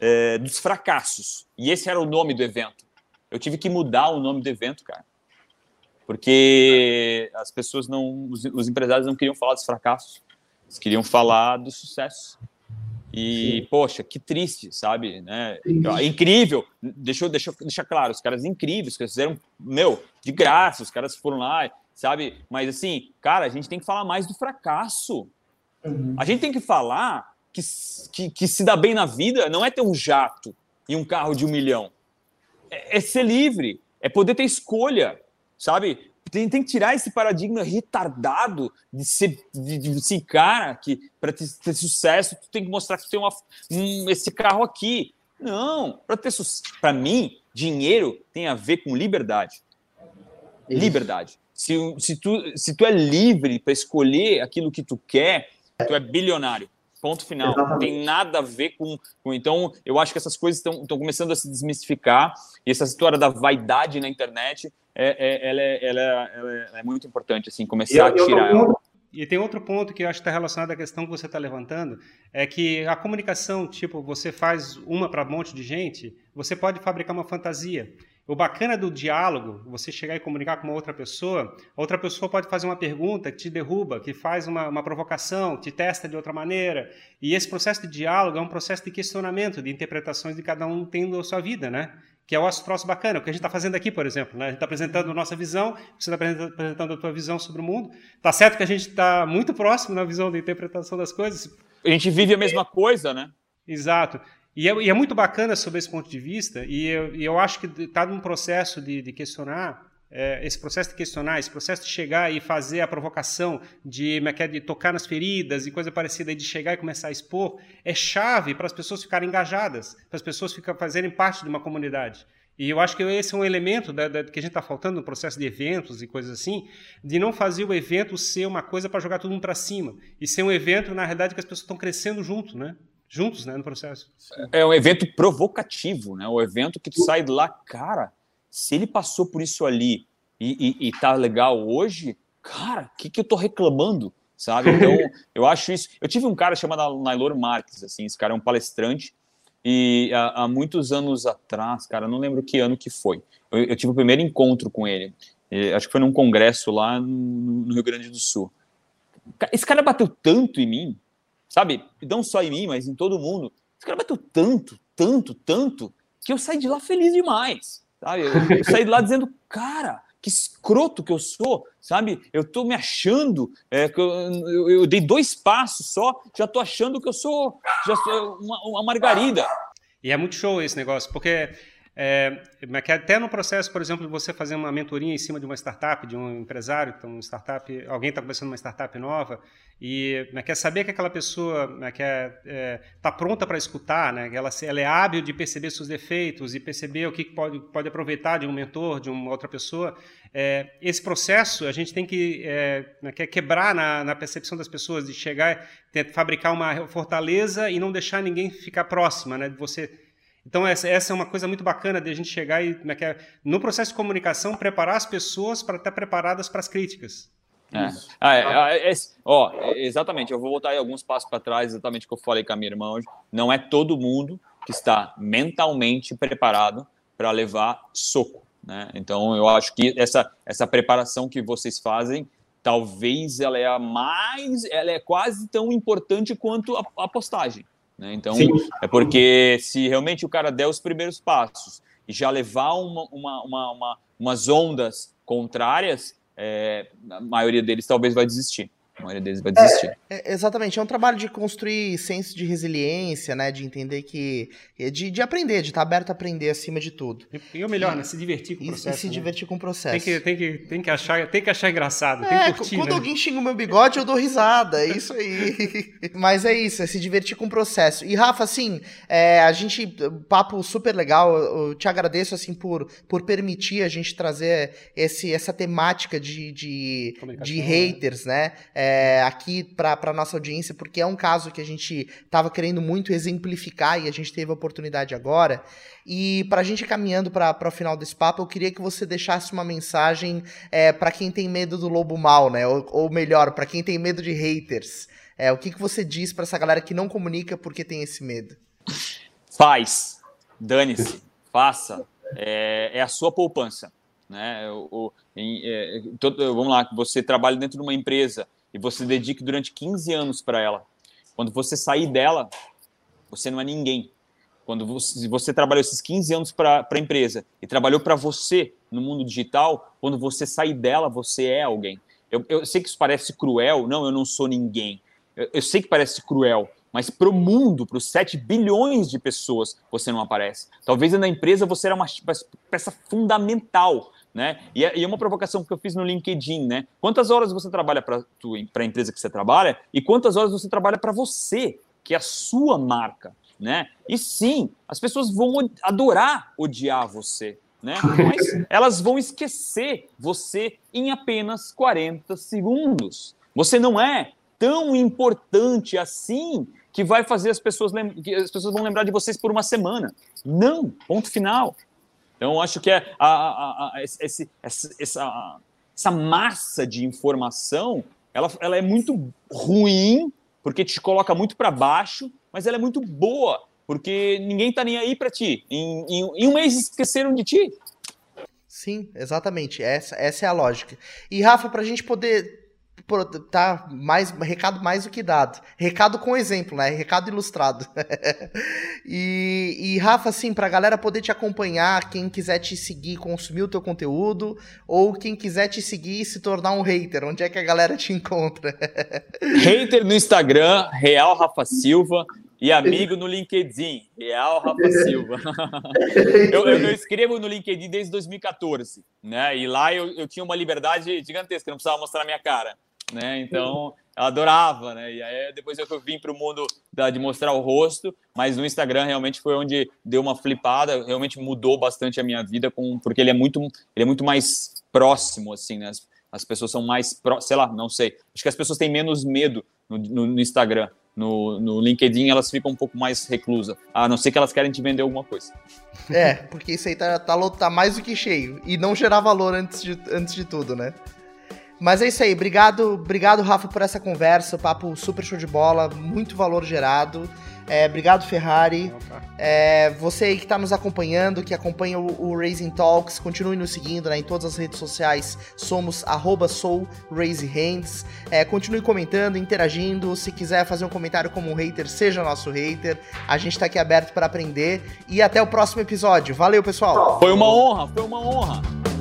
é, dos fracassos. E esse era o nome do evento. Eu tive que mudar o nome do evento, cara. Porque as pessoas não. Os, os empresários não queriam falar dos fracassos. Eles queriam falar do sucesso. E, Sim. poxa, que triste, sabe? Né? Incrível. Deixa eu deixa, deixa claro, os caras incríveis, que fizeram, meu, de graça, os caras foram lá, sabe? Mas assim, cara, a gente tem que falar mais do fracasso. Uhum. A gente tem que falar que, que, que, se dá bem na vida não é ter um jato e um carro de um milhão. É, é ser livre, é poder ter escolha, sabe? Tem, tem, que tirar esse paradigma retardado de ser, de, de ser cara que para ter, ter, sucesso tu tem que mostrar que tem uma, um, esse carro aqui. Não, para ter para mim, dinheiro tem a ver com liberdade. Isso. Liberdade. Se, se, tu, se tu é livre para escolher aquilo que tu quer, tu é bilionário. Ponto final. Exatamente. Não tem nada a ver com, com. Então, eu acho que essas coisas estão começando a se desmistificar. E essa história da vaidade na internet, é, é, ela, é, ela, é, ela, é, muito importante, assim, começar eu, a tirar ela. E tem outro ponto que eu acho que está relacionado à questão que você está levantando, é que a comunicação, tipo, você faz uma para um monte de gente, você pode fabricar uma fantasia. O bacana do diálogo, você chegar e comunicar com uma outra pessoa, a outra pessoa pode fazer uma pergunta que te derruba, que faz uma, uma provocação, te testa de outra maneira. E esse processo de diálogo é um processo de questionamento, de interpretações de cada um tendo a sua vida, né? Que é o troço bacana, o que a gente está fazendo aqui, por exemplo. Né? A gente está apresentando a nossa visão, você está apresentando a tua visão sobre o mundo. Tá certo que a gente está muito próximo na visão de interpretação das coisas. A gente vive a mesma coisa, né? Exato. E é, e é, muito bacana sobre esse ponto de vista, e eu, e eu acho que está num processo de, de questionar, é, esse processo de questionar, esse processo de chegar e fazer a provocação, de, é de tocar nas feridas e coisa parecida, de chegar e começar a expor, é chave para as pessoas ficarem engajadas, para as pessoas ficarem, fazerem parte de uma comunidade. E eu acho que esse é um elemento da, da, que a gente está faltando no processo de eventos e coisas assim, de não fazer o evento ser uma coisa para jogar todo mundo para cima, e ser um evento, na realidade, que as pessoas estão crescendo junto, né? Juntos, né, no processo. É um evento provocativo, né? O evento que tu sai de lá, cara, se ele passou por isso ali e, e, e tá legal hoje, cara, o que, que eu tô reclamando, sabe? Então, <laughs> eu acho isso. Eu tive um cara chamado Nailor Marques, assim, esse cara é um palestrante, e há, há muitos anos atrás, cara, não lembro que ano que foi, eu, eu tive o primeiro encontro com ele. E, acho que foi num congresso lá no, no Rio Grande do Sul. Esse cara bateu tanto em mim, sabe? Não só em mim, mas em todo mundo. Esse cara bateu tanto, tanto, tanto, que eu saí de lá feliz demais, sabe? Eu, eu saí de lá dizendo, cara, que escroto que eu sou, sabe? Eu tô me achando, é, eu, eu, eu, dei dois passos só, já tô achando que eu sou, já sou uma, uma margarida. E é muito show esse negócio, porque é, até no processo, por exemplo, de você fazer uma mentoria em cima de uma startup, de um empresário, então, uma startup, alguém está começando uma startup nova e quer saber que aquela pessoa está é, pronta para escutar, né, ela, ela, é hábil de perceber seus defeitos e perceber o que pode, pode aproveitar de um mentor, de uma outra pessoa. É, esse processo a gente tem que é, quebrar na, na, percepção das pessoas, de chegar, fabricar uma fortaleza e não deixar ninguém ficar próxima, né, de você então, essa, essa, é uma coisa muito bacana de a gente chegar e, é no processo de comunicação, preparar as pessoas para estar preparadas para as críticas. É. Ah, é, é, é, ó, exatamente, eu vou voltar aí alguns passos para trás, exatamente o que eu falei com a minha irmã hoje. Não é todo mundo que está mentalmente preparado para levar soco. Né? Então, eu acho que essa, essa preparação que vocês fazem, talvez ela é a mais, ela é quase tão importante quanto a, a postagem. Né? Então, Sim. é porque se realmente o cara der os primeiros passos e já levar uma, uma, uma, uma umas ondas contrárias, é, a maioria deles talvez vai desistir. A maioria deles vai desistir. É, é, exatamente, é um trabalho de construir senso de resiliência, né? De entender que. De, de aprender, de estar aberto a aprender acima de tudo. E, e o melhor, e, né? Se divertir com o processo. E, se né? divertir com o processo. Tem que, tem que, tem que, achar, tem que achar engraçado, é, tem que curtir. Quando né? alguém xinga o meu bigode, eu dou risada. É isso aí. <laughs> Mas é isso, é se divertir com o processo. E, Rafa, assim, é, a gente. Papo super legal. Eu te agradeço, assim, por, por permitir a gente trazer esse, essa temática de, de, de né? haters, né? É, é, aqui para nossa audiência, porque é um caso que a gente estava querendo muito exemplificar e a gente teve a oportunidade agora. E para a gente caminhando para o final desse papo, eu queria que você deixasse uma mensagem é, para quem tem medo do lobo mal, né? Ou, ou melhor, para quem tem medo de haters. É, o que, que você diz para essa galera que não comunica porque tem esse medo? Faz, dane-se, faça. É, é a sua poupança. Né? O, o em, é, todo, vamos lá, você trabalha dentro de uma empresa e você dedique durante 15 anos para ela. Quando você sair dela, você não é ninguém. Quando você, você trabalhou esses 15 anos para a empresa e trabalhou para você no mundo digital, quando você sair dela, você é alguém. Eu, eu sei que isso parece cruel, não, eu não sou ninguém. Eu, eu sei que parece cruel, mas para o mundo, para os 7 bilhões de pessoas, você não aparece. Talvez na empresa você era uma peça fundamental, né? E é, e é uma provocação que eu fiz no LinkedIn, né? Quantas horas você trabalha para a empresa que você trabalha e quantas horas você trabalha para você, que é a sua marca, né? E sim, as pessoas vão adorar odiar você, né? Mas elas vão esquecer você em apenas 40 segundos. Você não é tão importante assim que vai fazer as pessoas que as pessoas vão lembrar de vocês por uma semana. Não, ponto final. Então, acho que é a, a, a, esse, essa, essa, essa massa de informação ela, ela é muito ruim, porque te coloca muito para baixo, mas ela é muito boa, porque ninguém está nem aí para ti. Em, em, em, um mês esqueceram de ti. Sim, exatamente. Essa, essa é a lógica. E, Rafa, para a gente poder tá mais recado mais do que dado. Recado com exemplo, né? Recado ilustrado. <laughs> e, e, Rafa, assim, pra galera poder te acompanhar, quem quiser te seguir, consumir o teu conteúdo, ou quem quiser te seguir e se tornar um hater, onde é que a galera te encontra? <laughs> hater no Instagram, Real Rafa Silva. E amigo no LinkedIn, Real Rafa Silva. <laughs> eu, eu, eu, escrevo no LinkedIn desde 2014, né? E lá eu, eu tinha uma liberdade gigantesca, não precisava mostrar a minha cara né? Então, eu adorava, né? E aí depois eu vim para o mundo da, de mostrar o rosto, mas no Instagram realmente foi onde deu uma flipada, realmente mudou bastante a minha vida, com, porque ele é muito, ele é muito mais próximo, assim, né? As, as pessoas são mais, sei lá, não sei. Acho que as pessoas têm menos medo no, no, no Instagram. No, no, LinkedIn elas ficam um pouco mais reclusas, a não ser que elas querem te vender alguma coisa. É, porque isso aí tá, tá, tá mais do que cheio. E não gerar valor antes de, antes de tudo, né? Mas é isso aí, obrigado, obrigado Rafa por essa conversa, papo super show de bola, muito valor gerado. É, obrigado, Ferrari. É, você aí que está nos acompanhando, que acompanha o, o Raising Talks, continue nos seguindo né, em todas as redes sociais. Somos arroba. É, continue comentando, interagindo. Se quiser fazer um comentário como um hater, seja nosso hater. A gente está aqui aberto para aprender. E até o próximo episódio. Valeu, pessoal. Foi uma honra, foi uma honra.